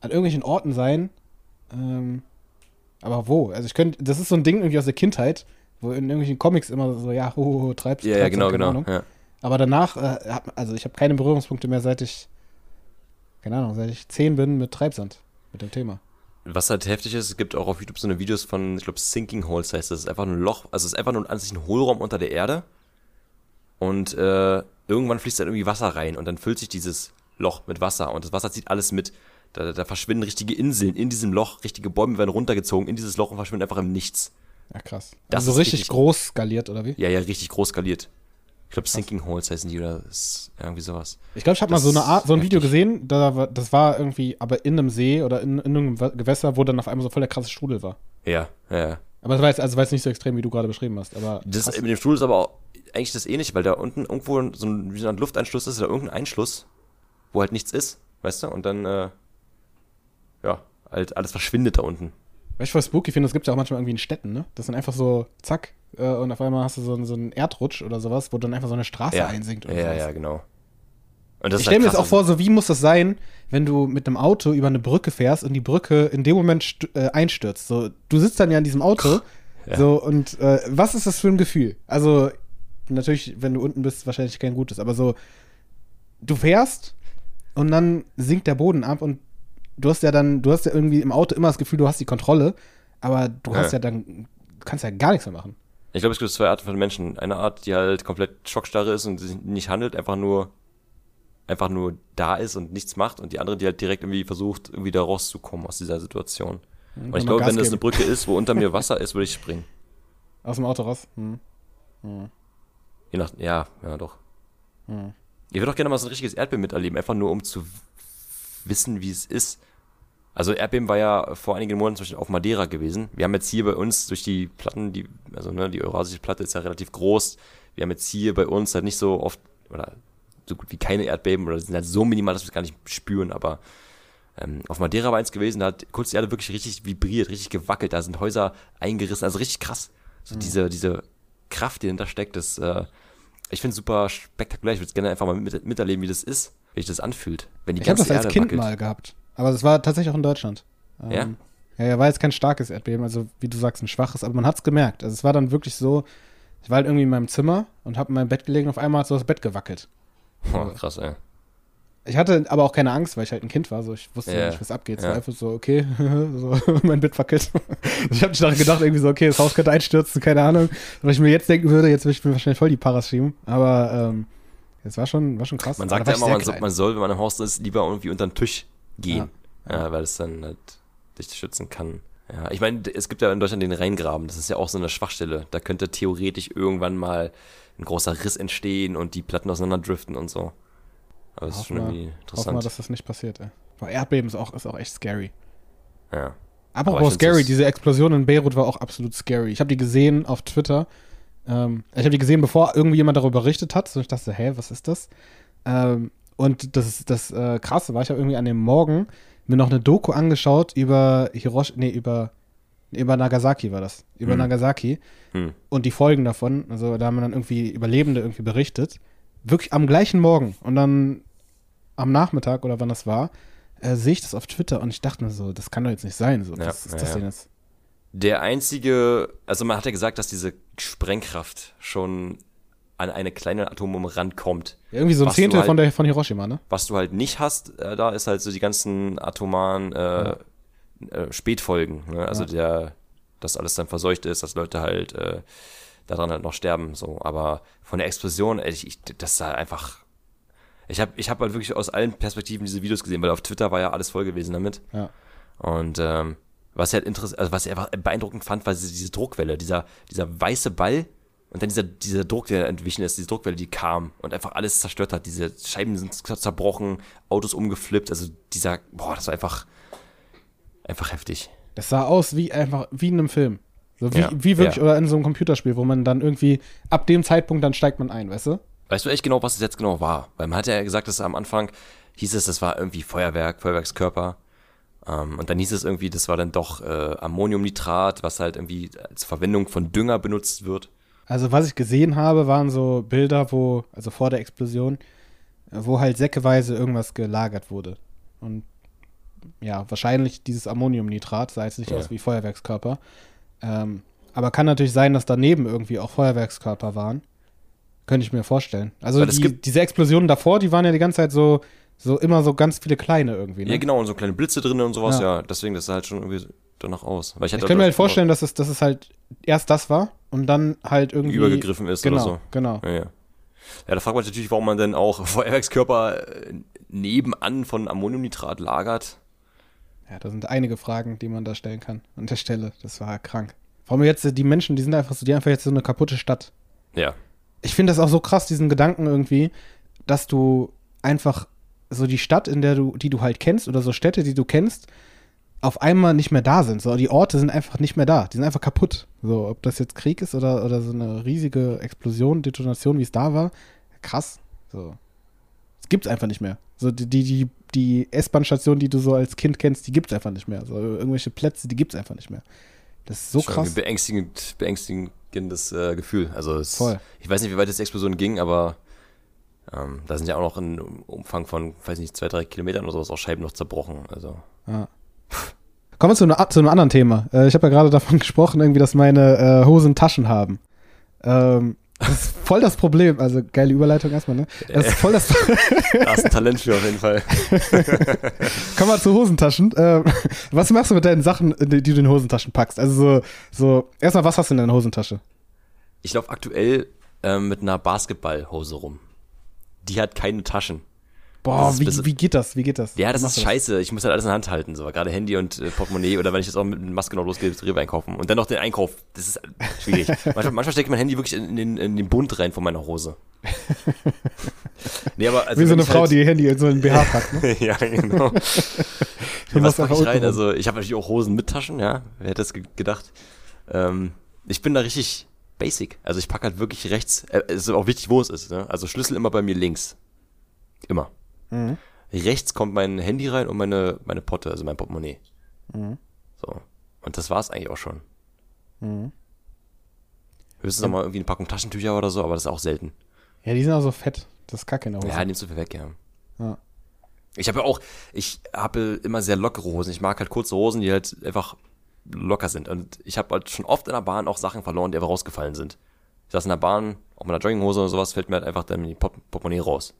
an irgendwelchen Orten sein. Ähm, aber wo? Also ich könnte, das ist so ein Ding irgendwie aus der Kindheit, wo in irgendwelchen Comics immer so, ja, ho, ho, ho, Treibs, Ja, ja, Treibsand, genau, genau. Ja. Aber danach, äh, hab, also ich habe keine Berührungspunkte mehr, seit ich, keine Ahnung, seit ich zehn bin mit Treibsand, mit dem Thema. Was halt heftig ist, es gibt auch auf YouTube so eine Videos von, ich glaube, Sinking Holes heißt das. Es ist einfach nur ein Loch, also es ist einfach nur an sich ein Hohlraum unter der Erde. Und äh, irgendwann fließt dann irgendwie Wasser rein und dann füllt sich dieses Loch mit Wasser und das Wasser zieht alles mit. Da, da verschwinden richtige Inseln in diesem Loch, richtige Bäume werden runtergezogen in dieses Loch und verschwinden einfach im Nichts. Ja, krass. Das also so richtig, richtig- groß skaliert, oder wie? Ja, ja, richtig groß skaliert. Ich glaube, Sinking Holes heißen die oder irgendwie sowas. Ich glaube, ich habe mal so, eine Art, so ein Video heftig. gesehen, da, das war irgendwie aber in einem See oder in, in einem Gewässer, wo dann auf einmal so voll der krasse Strudel war. Ja, ja, ja. Aber das war jetzt, also war jetzt nicht so extrem, wie du gerade beschrieben hast. Aber Das krass. mit dem Stuhl ist aber auch eigentlich das ähnliche, weil da unten irgendwo so ein, wie so ein Lufteinschluss ist oder irgendein Einschluss, wo halt nichts ist, weißt du? Und dann, äh, ja, halt alles verschwindet da unten. Weißt du, was spooky finde? Das gibt ja auch manchmal irgendwie in Städten, ne? Das sind einfach so, zack, äh, und auf einmal hast du so, einen- so einen Erdrutsch oder sowas, wo dann einfach so eine Straße ja, einsinkt oder ja, sowas. ja, genau. Ich ist halt stelle mir jetzt auch vor, so wie muss das sein, wenn du mit einem Auto über eine Brücke fährst und die Brücke in dem Moment äh, einstürzt. So, du sitzt dann ja in diesem Auto, Ja. so und äh, was ist das für ein Gefühl? Also natürlich, wenn du unten bist, wahrscheinlich kein gutes, aber so du fährst und dann sinkt der Boden ab und du hast ja dann, du hast ja irgendwie im Auto immer das Gefühl, du hast die Kontrolle, aber du hast Ja. ja dann, du kannst ja gar nichts mehr machen. Ich glaube, es gibt zwei Arten von Menschen. Eine Art, die halt komplett schockstarre ist und sich nicht handelt, einfach nur, einfach nur da ist und nichts macht. Und die andere, die halt direkt irgendwie versucht, irgendwie da rauszukommen aus dieser Situation. Und ich glaube, Gas wenn das geben. eine Brücke ist, wo unter mir Wasser ist, würde ich springen. Aus dem Auto raus. Hm. Je nach, ja, ja, doch. Hm. Ich würde auch gerne mal so ein richtiges Erdbeben miterleben, einfach nur um zu wissen, wie es ist. Also Erdbeben war ja vor einigen Monaten zum Beispiel auf Madeira gewesen. Wir haben jetzt hier bei uns durch die Platten, die, also ne, die Eurasische Platte ist ja relativ groß. Wir haben jetzt hier bei uns halt nicht so oft, oder so gut wie keine Erdbeben, oder sind halt so minimal, dass wir es gar nicht spüren, aber ähm, auf Madeira war eins gewesen, da hat kurz die Erde wirklich richtig vibriert, richtig gewackelt, da sind Häuser eingerissen, also richtig krass. So diese, diese Kraft, die dahinter steckt, das, äh, ich finde es super spektakulär. Ich würde gerne einfach mal mit, miterleben, wie das ist, wie sich das anfühlt. Wenn die Ich habe das als Erde Kind wackelt. mal gehabt. Aber das war tatsächlich auch in Deutschland. Ähm, Ja? Ja, ja, war jetzt kein starkes Erdbeben, also wie du sagst, ein schwaches, aber man hat es gemerkt. Also es war dann wirklich so, ich war halt irgendwie in meinem Zimmer und habe in meinem Bett gelegen, auf einmal hat so das Bett gewackelt. Oh, krass, ey. Ich hatte aber auch keine Angst, weil ich halt ein Kind war, so ich wusste Ja. nicht, was abgeht. Es war einfach so, okay, so, mein Bett wackelt. ich habe nicht gedacht, irgendwie so, okay, das Haus könnte einstürzen, keine Ahnung. Was ich mir jetzt denken würde, jetzt würde ich mir wahrscheinlich voll die Paras schieben. Aber ähm, es war schon, war schon krass. Man sagt ja immer, man soll, man soll, wenn man im Haus ist, lieber irgendwie unter den Tisch gehen. Ja. Ja, weil es dann halt dich schützen kann. Ja, ich meine, es gibt ja in Deutschland den Rheingraben, das ist ja auch so eine Schwachstelle. Da könnte theoretisch irgendwann mal ein großer Riss entstehen und die Platten auseinanderdriften und so. Aber das ist schon wir- irgendwie Hoffen wir, interessant. dass das nicht passiert, ey. Boah, Erdbeben ist auch, ist auch echt scary. ja. Apropos ich find's scary, diese Explosion in Beirut war auch absolut scary. Ich habe die gesehen auf Twitter. Ähm, ich habe die gesehen, bevor irgendwie jemand darüber berichtet hat. So ich dachte, hä, was ist das? Ähm, und das, das äh, Krasse war, ich habe irgendwie an dem Morgen mir noch eine Doku angeschaut über Hiroshima, nee, über, über Nagasaki war das. Über Hm. Nagasaki Hm. und die Folgen davon. Also da haben dann irgendwie Überlebende irgendwie berichtet. Wirklich am gleichen Morgen. Und dann am Nachmittag oder wann das war, äh, sehe ich das auf Twitter und ich dachte mir so, das kann doch jetzt nicht sein. So, Ja, was ist ja, das ja. denn jetzt? Der einzige, also man hat ja gesagt, dass diese Sprengkraft schon an eine kleine Atombombe rankommt. Ja, irgendwie so ein Was Zehntel halt- von, der, von Hiroshima, ne? Was du halt nicht hast, äh, da ist halt so die ganzen atomaren äh, äh, Spätfolgen. Ne? Also Ja. der, dass alles dann verseucht ist, dass Leute halt äh, daran halt noch sterben. So, aber von der Explosion, ey, ich, das war einfach. Ich habe ich hab halt wirklich aus allen Perspektiven diese Videos gesehen, weil auf Twitter war ja alles voll gewesen damit. Ja. Und ähm, was ich halt interessant, also was ich einfach beeindruckend fand, war diese, diese Druckwelle, dieser, dieser weiße Ball und dann dieser, dieser Druck, der entwichen ist, diese Druckwelle, die kam und einfach alles zerstört hat. Diese Scheiben sind zerbrochen, Autos umgeflippt, also dieser, boah, das war einfach, einfach heftig. Das sah aus wie einfach, wie in einem Film. So wie, Ja, wie wirklich, ja. oder in so einem Computerspiel, wo man dann irgendwie, ab dem Zeitpunkt, dann steigt man ein, weißt du? Weißt du echt genau, was es jetzt genau war? Weil man hat ja gesagt, dass am Anfang hieß es, das war irgendwie Feuerwerk, Feuerwerkskörper. Ähm, und dann hieß es irgendwie, das war dann doch äh, Ammoniumnitrat, was halt irgendwie zur Verwendung von Dünger benutzt wird. Also, was ich gesehen habe, waren so Bilder, wo, also vor der Explosion, wo halt säckeweise irgendwas gelagert wurde. Und ja, wahrscheinlich dieses Ammoniumnitrat sah jetzt nicht Ja. aus wie Feuerwerkskörper. Ähm, aber kann natürlich sein, dass daneben irgendwie auch Feuerwerkskörper waren. Könnte ich mir vorstellen. Also die, diese Explosionen davor, die waren ja die ganze Zeit so, so immer so ganz viele kleine irgendwie. Ne? Ja, genau, und so kleine Blitze drin und sowas, Ja. ja. Deswegen, das sah halt schon irgendwie danach aus. Weil ich, Ich kann mir halt auch vorstellen, dass es, dass es halt erst das war und dann halt irgendwie. übergegriffen ist genau, oder so. Genau. Ja, ja. Ja, da fragt man sich natürlich, warum man denn auch Feuerwerkskörper äh, nebenan von Ammoniumnitrat lagert. Ja, da sind einige Fragen, die man da stellen kann an der Stelle. Das war krank. Vor allem jetzt, äh, die Menschen, die sind einfach so, die einfach jetzt so eine kaputte Stadt. Ja. Ich finde das auch so krass, diesen Gedanken irgendwie, dass du einfach so die Stadt, in der du, die du halt kennst, oder so Städte, die du kennst, auf einmal nicht mehr da sind. So, die Orte sind einfach nicht mehr da. Die sind einfach kaputt. So, ob das jetzt Krieg ist oder, oder so eine riesige Explosion, Detonation, wie es da war. Krass. So. Es gibt's einfach nicht mehr. So, die, die, die, die S-Bahn-Station, die du so als Kind kennst, die gibt's einfach nicht mehr. So, irgendwelche Plätze, die gibt's einfach nicht mehr. Das ist so Schon krass. Ein beängstigend, beängstigendes äh, Gefühl. Also es, ich weiß nicht, wie weit das Explosion ging, aber ähm, da sind ja auch noch in einem Umfang von, weiß nicht, zwei, drei Kilometern oder sowas auch Scheiben noch zerbrochen. Also Ja. Kommen wir zu, einer- zu einem anderen Thema. Äh, ich habe ja gerade davon gesprochen, irgendwie, dass meine äh, Hosen Taschen haben. Ähm, das ist voll das Problem. Also geile Überleitung erstmal, ne? Das ist voll das. da hast du ein Talent für auf jeden Fall. Kommen wir zu Hosentaschen. Ähm, was machst du mit deinen Sachen, die die du in den Hosentaschen packst? Also so, so erstmal, was hast du in deiner Hosentasche? Ich laufe aktuell ähm, mit einer Basketballhose rum. Die hat keine Taschen. Boah, Das wie, bisschen- wie geht das? Wie geht das? Ja, das ist scheiße. Ich muss halt alles in der Hand halten. So. Gerade Handy und äh, Portemonnaie oder wenn ich jetzt auch mit Maske noch losgehe, Rewe einkaufen. Und dann noch den Einkauf. Das ist schwierig. manchmal, manchmal stecke ich mein Handy wirklich in den, in den Bund rein von meiner Hose. nee, aber also Wie so eine Frau, halt, die ihr Handy in so einen BH packt. Ne? ja, genau. Ja, was packe ich rein? Also ich habe natürlich auch Hosen mit Taschen, ja. Wer hätte das ge gedacht? Ähm, ich bin da richtig basic. Also ich packe halt wirklich rechts. Äh, es ist auch wichtig, wo es ist. Ne? Also Schlüssel immer bei mir links. Immer. Mhm. Rechts kommt mein Handy rein und meine, meine Potte, also mein Portemonnaie. Mhm. So. Und das war's eigentlich auch schon. Mhm. Höchstens noch mal irgendwie eine Packung Taschentücher oder so, aber das ist auch selten. Ja, die sind auch so fett. Das ist kacke in der Hose. Ja, nimmst du viel weg, ja. Ja. Ich habe ja auch, ich habe immer sehr lockere Hosen. Ich mag halt kurze Hosen, die halt einfach locker sind. Und ich habe halt schon oft in der Bahn auch Sachen verloren, die einfach rausgefallen sind. Ich saß in der Bahn, auch mit einer Jogginghose oder sowas, fällt mir halt einfach dann die Pop Portemonnaie raus.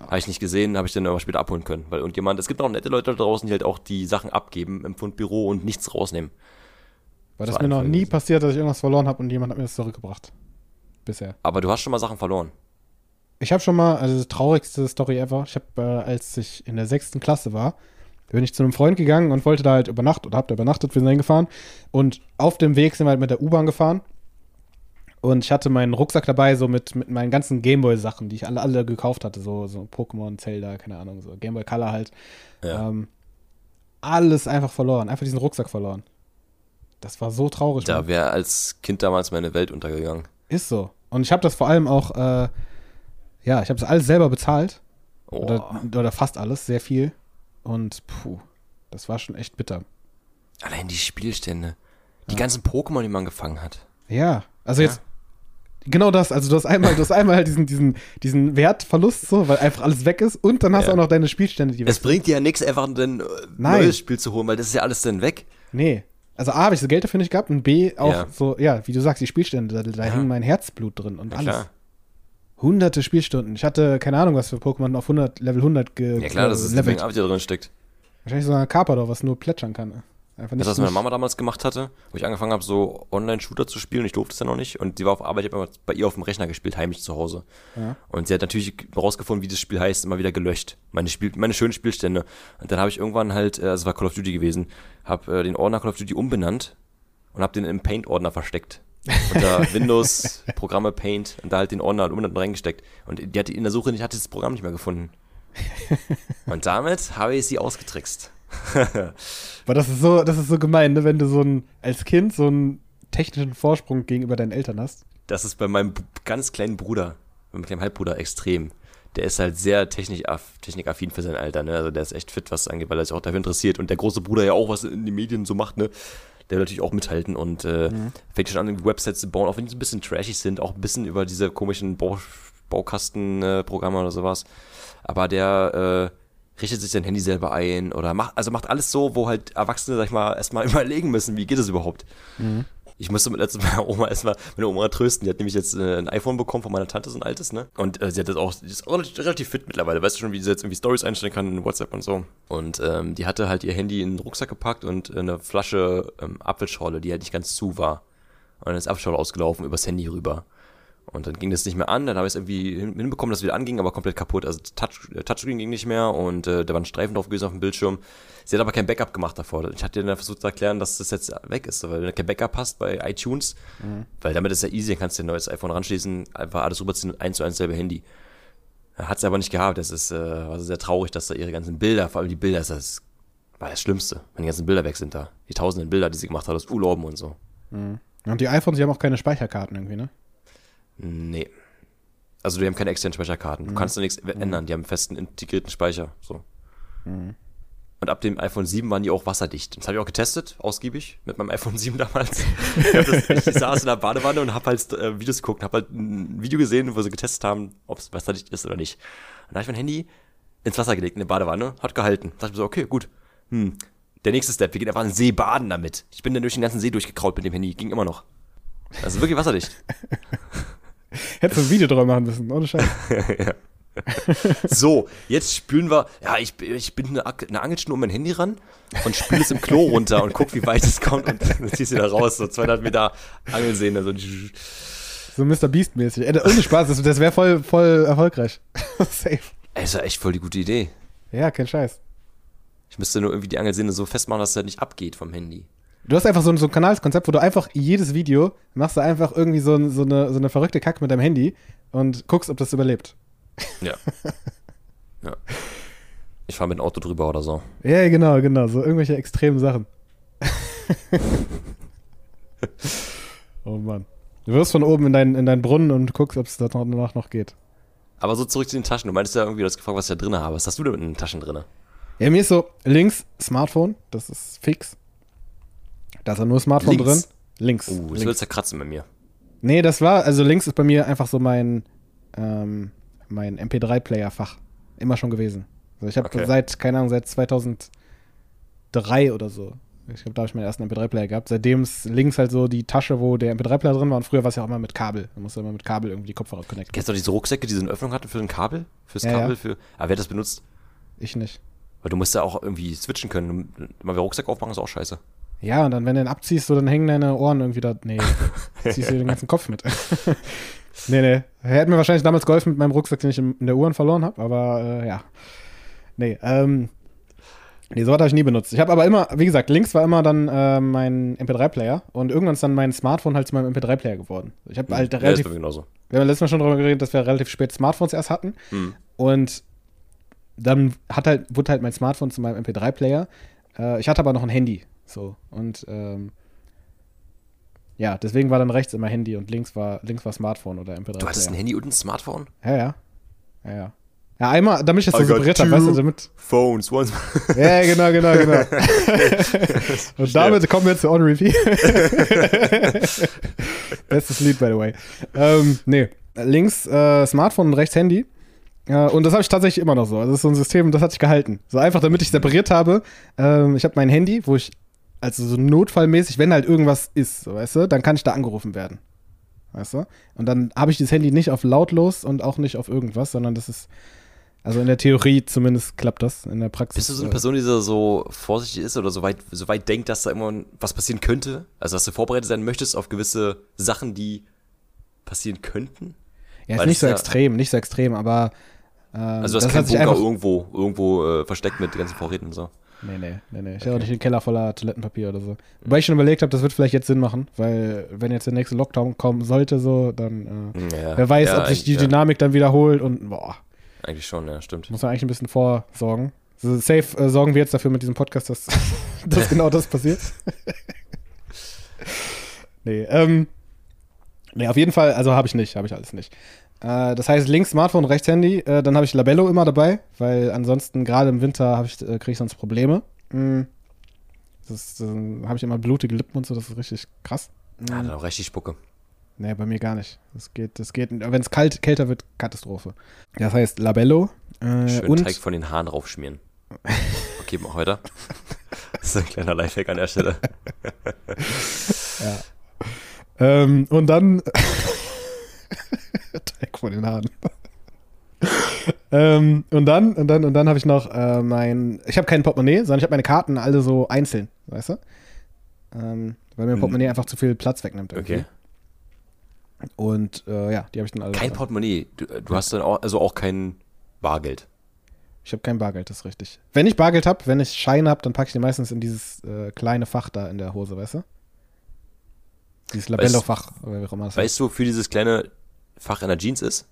Habe ich nicht gesehen, habe ich dann aber später abholen können. Weil irgendjemand, es gibt auch nette Leute da draußen, die halt auch die Sachen abgeben im Fundbüro und nichts rausnehmen. Weil das So mir noch nie passiert, dass ich irgendwas verloren habe und jemand hat mir das zurückgebracht. Bisher. Aber du hast schon mal Sachen verloren. Ich habe schon mal, also die traurigste Story ever, ich habe, äh, als ich in der sechsten Klasse war, bin ich zu einem Freund gegangen und wollte da halt übernachten oder hab da übernachtet, wir sind hingefahren und auf dem Weg sind wir halt mit der U-Bahn gefahren und ich hatte meinen Rucksack dabei, so mit, mit meinen ganzen Gameboy-Sachen, die ich alle, alle gekauft hatte, so, so Pokémon, Zelda, keine Ahnung, so Gameboy Color halt. Ja. Ähm, alles einfach verloren, einfach diesen Rucksack verloren. Das war so traurig. Da wäre als Kind damals meine Welt untergegangen. Ist so. Und ich habe das vor allem auch, äh, ja, ich habe das alles selber bezahlt. Oh. Oder, oder fast alles, sehr viel. Und puh, das war schon echt bitter. Allein die Spielstände. Die ganzen Pokémon, die man gefangen hat. Ja, also Ja. jetzt, genau das, also du hast einmal, du hast einmal halt diesen, diesen, diesen Wertverlust so, weil einfach alles weg ist und dann hast du Ja. auch noch deine Spielstände, die weg Es bringt dir ja nichts, einfach ein neues Spiel zu holen, weil das ist ja alles dann weg. Nee. Also A, habe ich so Geld dafür nicht gehabt und B, auch Ja. so, ja, wie du sagst, die Spielstände, da, da Ja. hing mein Herzblut drin und alles. klar. Hunderte Spielstunden. Ich hatte keine Ahnung, was für Pokémon auf 100, Level 100 ge Ja klar, das ist. Menge Arbeit, die da drin steckt. Wahrscheinlich so ein Carpador, was nur plätschern kann. Einfach nicht, Das, was meine Mama damals gemacht hatte, wo ich angefangen habe, so Online-Shooter zu spielen. Ich durfte es ja noch nicht. Und die war auf Arbeit, ich habe bei ihr auf dem Rechner gespielt, heimisch zu Hause. Ja. Und sie hat natürlich rausgefunden, wie das Spiel heißt, immer wieder gelöscht. Meine, Spiel, meine schönen Spielstände. Und dann habe ich irgendwann halt, äh, es war Call of Duty gewesen, habe äh, den Ordner Call of Duty umbenannt und habe den im Paint-Ordner versteckt. Unter Windows, Programme Paint und da halt den Ordner halt umbenannt reingesteckt. Und die hatte in der Suche nicht, hatte das Programm nicht mehr gefunden. Und damit habe ich sie ausgetrickst. Aber das ist so, das ist so gemein, ne? wenn du so ein, als Kind so einen technischen Vorsprung gegenüber deinen Eltern hast. Das ist bei meinem ganz kleinen Bruder, meinem kleinen Halbbruder extrem. Der ist halt sehr technikaff, technikaffin für sein Alter, ne? Also der ist echt fit, was angeht, weil er sich auch dafür interessiert. Und der große Bruder ja auch, was in den Medien so macht, ne? Der will natürlich auch mithalten und äh, fängt schon an, Websites zu bauen, auch wenn die so ein bisschen trashig sind, auch ein bisschen über diese komischen Bau, Baukastenprogramme oder sowas. Aber der äh, richtet sich sein Handy selber ein oder macht, also macht alles so, wo halt Erwachsene, sag ich mal, erstmal überlegen müssen, wie geht es überhaupt. Ich musste mit letztes Mal meiner Oma erstmal meine Oma trösten. Die hat nämlich jetzt äh, ein iPhone bekommen von meiner Tante, so ein altes, ne? Und äh, sie hat das auch, die ist auch relativ, relativ fit mittlerweile. Weißt du schon, wie sie jetzt irgendwie Stories einstellen kann in WhatsApp und so. Und ähm, die hatte halt ihr Handy in den Rucksack gepackt und eine Flasche ähm, Apfelschorle, die halt nicht ganz zu war. Und dann ist Apfelschorle ausgelaufen übers Handy rüber. Und dann ging das nicht mehr an, dann habe ich es irgendwie hin- hinbekommen, dass es wieder anging, aber komplett kaputt. Also Touch, äh, Touchscreen ging nicht mehr und äh, da waren Streifen drauf gewesen auf dem Bildschirm. Sie hat aber kein Backup gemacht davor. Ich hatte dann versucht zu erklären, dass das jetzt weg ist, weil wenn du kein Backup hast bei iTunes, weil damit ist ja easy, dann kannst du dir ein neues iPhone ranschließen, einfach alles rüberziehen und eins zu eins selber Handy. Hat sie aber nicht gehabt. Das ist äh, war sehr traurig, dass da ihre ganzen Bilder, vor allem die Bilder, das, ist- war das Schlimmste, wenn die ganzen Bilder weg sind da. Die tausenden Bilder, die sie gemacht hat aus Urlauben und so. Und die iPhones, die haben auch keine Speicherkarten irgendwie, ne? Nee. Also die haben keine externen Speicherkarten. Du kannst da nichts ändern. Die haben einen festen integrierten Speicher. So. Und ab dem iPhone 7 waren die auch wasserdicht. Das habe ich auch getestet, ausgiebig, mit meinem iPhone 7 damals. ich, das, ich saß in der Badewanne und habe halt äh, Videos geguckt, habe halt ein Video gesehen, wo sie getestet haben, ob es wasserdicht ist oder nicht. Und da habe ich mein Handy ins Wasser gelegt, in eine Badewanne, hat gehalten. Da dachte ich mir so, okay, gut. Hm. Der nächste Step, wir gehen einfach in den See baden damit. Ich bin dann durch den ganzen See durchgekraut mit dem Handy, ging immer noch. Also wirklich wasserdicht. Hättest du ein Video drüber machen müssen, ohne Scheiß. So, jetzt spülen wir. Ja, ich, ich bin eine, eine Angelschnur um mein Handy ran und spüle es im Klo runter und guck, wie weit es kommt und dann ziehst du da raus, so 200 Meter Angelsehne. So. So Mr. Beast-mäßig. Äh, ohne Spaß, das, das wäre voll, voll erfolgreich. Safe. Ey, ist ja echt voll die gute Idee. Ja, kein Scheiß. Ich müsste nur irgendwie die Angelsehne so festmachen, dass es halt nicht abgeht vom Handy. Du hast einfach so, ein- so ein Kanalskonzept, wo du einfach jedes Video machst du einfach irgendwie so, ein- so, eine, so eine verrückte Kacke mit deinem Handy und guckst, ob das überlebt. Ja. ja. Ich fahre mit dem Auto drüber oder so. Ja, genau, genau. So irgendwelche extremen Sachen. oh Mann. Du wirst von oben in deinen, in deinen Brunnen und guckst, ob es danach noch geht. Aber so zurück zu den Taschen. Du meinst ja irgendwie, du hast gefragt, was ich da drin habe. Was hast du denn in den Taschen drin? Ja, mir ist so links Smartphone, das ist fix. Da ist ja nur Smartphone Links? drin. Links. Uh, das links. wird zerkratzen bei mir. Nee, das war, also links ist bei mir einfach so mein, ähm, mein MP3-Player-Fach. Immer schon gewesen. Also ich habe Okay. seit, keine Ahnung, seit 2003 oder so. Ich glaube, da habe ich meinen ersten MP3-Player gehabt. Seitdem ist links halt so die Tasche, wo der MP3-Player drin war. Und früher war es ja auch immer mit Kabel. Da musste immer mit Kabel irgendwie die Kopfhörer connecten. Kennst du diese Rucksäcke, die so eine Öffnung hatten für ein Kabel? Fürs Ja, Kabel? ja. Für, aber wer hat das benutzt? Ich nicht. Weil du musst ja auch irgendwie switchen können. Mal wieder Rucksack aufmachen ist auch scheiße. Ja, und dann, wenn du den abziehst, so, dann hängen deine Ohren irgendwie da. Nee, ziehst du den ganzen Kopf mit. nee, nee. Er hätte mir wahrscheinlich damals geholfen mit meinem Rucksack, den ich in, der Uhren verloren habe, aber äh, ja. Nee, ähm. Nee, sowas habe ich nie benutzt. Ich habe aber immer, wie gesagt, links war immer dann äh, mein MP3-Player und irgendwann ist dann mein Smartphone halt zu meinem MP3-Player geworden. Ich habe halt Ja, relativ, genauso. wir haben letztes Mal schon darüber geredet, dass wir relativ spät Smartphones erst hatten. Hm. Und dann hat halt, wurde halt mein Smartphone zu meinem MP3-Player. Äh, ich hatte aber noch ein Handy. So. Und ähm, ja, deswegen war dann rechts immer Handy und links war, links war Smartphone oder MP3-Player. Du hattest ein Handy und ein Smartphone? Ja, ja. Ja, ja. Ja, einmal, damit ich das so separiert habe, weißt du, damit. Phones, one. Ja, genau, genau, genau. und damit kommen wir zu On Repeat. Bestes Lied, by the way. Ähm, nee, links äh, Smartphone und rechts Handy. Äh, und das habe ich tatsächlich immer noch so. Also das ist so ein System, das hat sich gehalten. So einfach, damit ich separiert habe. Ähm, ich habe mein Handy, wo ich, also so notfallmäßig, wenn halt irgendwas ist, so, weißt du, dann kann ich da angerufen werden. Weißt du? Und dann habe ich das Handy nicht auf lautlos und auch nicht auf irgendwas, sondern das ist, also in der Theorie zumindest klappt das, in der Praxis. Bist du so eine äh, Person, die so- vorsichtig ist oder so weit, so weit denkt, dass da immer was passieren könnte? Also, dass du vorbereitet sein möchtest auf gewisse Sachen, die passieren könnten? Ja, ist nicht so ja- extrem, nicht so extrem, aber ähm, Also, du hast das keinen Bunker einfach, irgendwo, irgendwo äh, versteckt mit ganzen Vorräten und so. Nee, nee, nee, nee. Ich habe auch nicht einen Keller voller Toilettenpapier oder so. Wobei ich schon überlegt habe, das wird vielleicht jetzt Sinn machen, weil wenn jetzt der nächste Lockdown kommen sollte, so, dann äh, Ja, wer weiß, ja, ob sich die Dynamik dann wiederholt und boah, eigentlich schon, ja, stimmt. muss man eigentlich ein bisschen vorsorgen. Also safe äh, sorgen wir jetzt dafür mit diesem Podcast, dass, dass genau das passiert. nee, ähm, nee, auf jeden Fall, also habe ich nicht, habe ich alles nicht. Äh, das heißt, links Smartphone, rechts Handy, äh, dann habe ich Labello immer dabei, weil ansonsten gerade im Winter ich, äh, kriege ich sonst Probleme. Mm. Das habe ich immer blutige Lippen und so, das ist richtig krass. Mm. Ja, dann auch richtig Spucke. Nee, bei mir gar nicht. Das geht, das geht, wenn es kalt, kälter wird, Katastrophe. Das heißt Labello äh, Schön und Teig von den Haaren raufschmieren. Okay, mal heute. Das ist ein kleiner Lifehack an der Stelle. Ähm, und dann. Teig von den Haaren. ähm, und dann, und dann, und dann habe ich noch äh, mein. Ich habe kein Portemonnaie, sondern ich habe meine Karten alle so einzeln, weißt du? Ähm, weil mir ein Hm. Portemonnaie einfach zu viel Platz wegnimmt. irgendwie. Okay. Und äh, ja, die habe ich dann alle. Kein dabei. Portemonnaie. Du, du hast dann auch, also auch kein Bargeld. Ich habe kein Bargeld, das ist richtig. Wenn ich Bargeld habe, wenn ich Scheine habe, dann packe ich die meistens in dieses äh, kleine Fach da in der Hose, weißt du? Dieses Labello-Fach, oder wie auch immer das heißt. Weißt du, wofür dieses kleine Fach in der Jeans ist?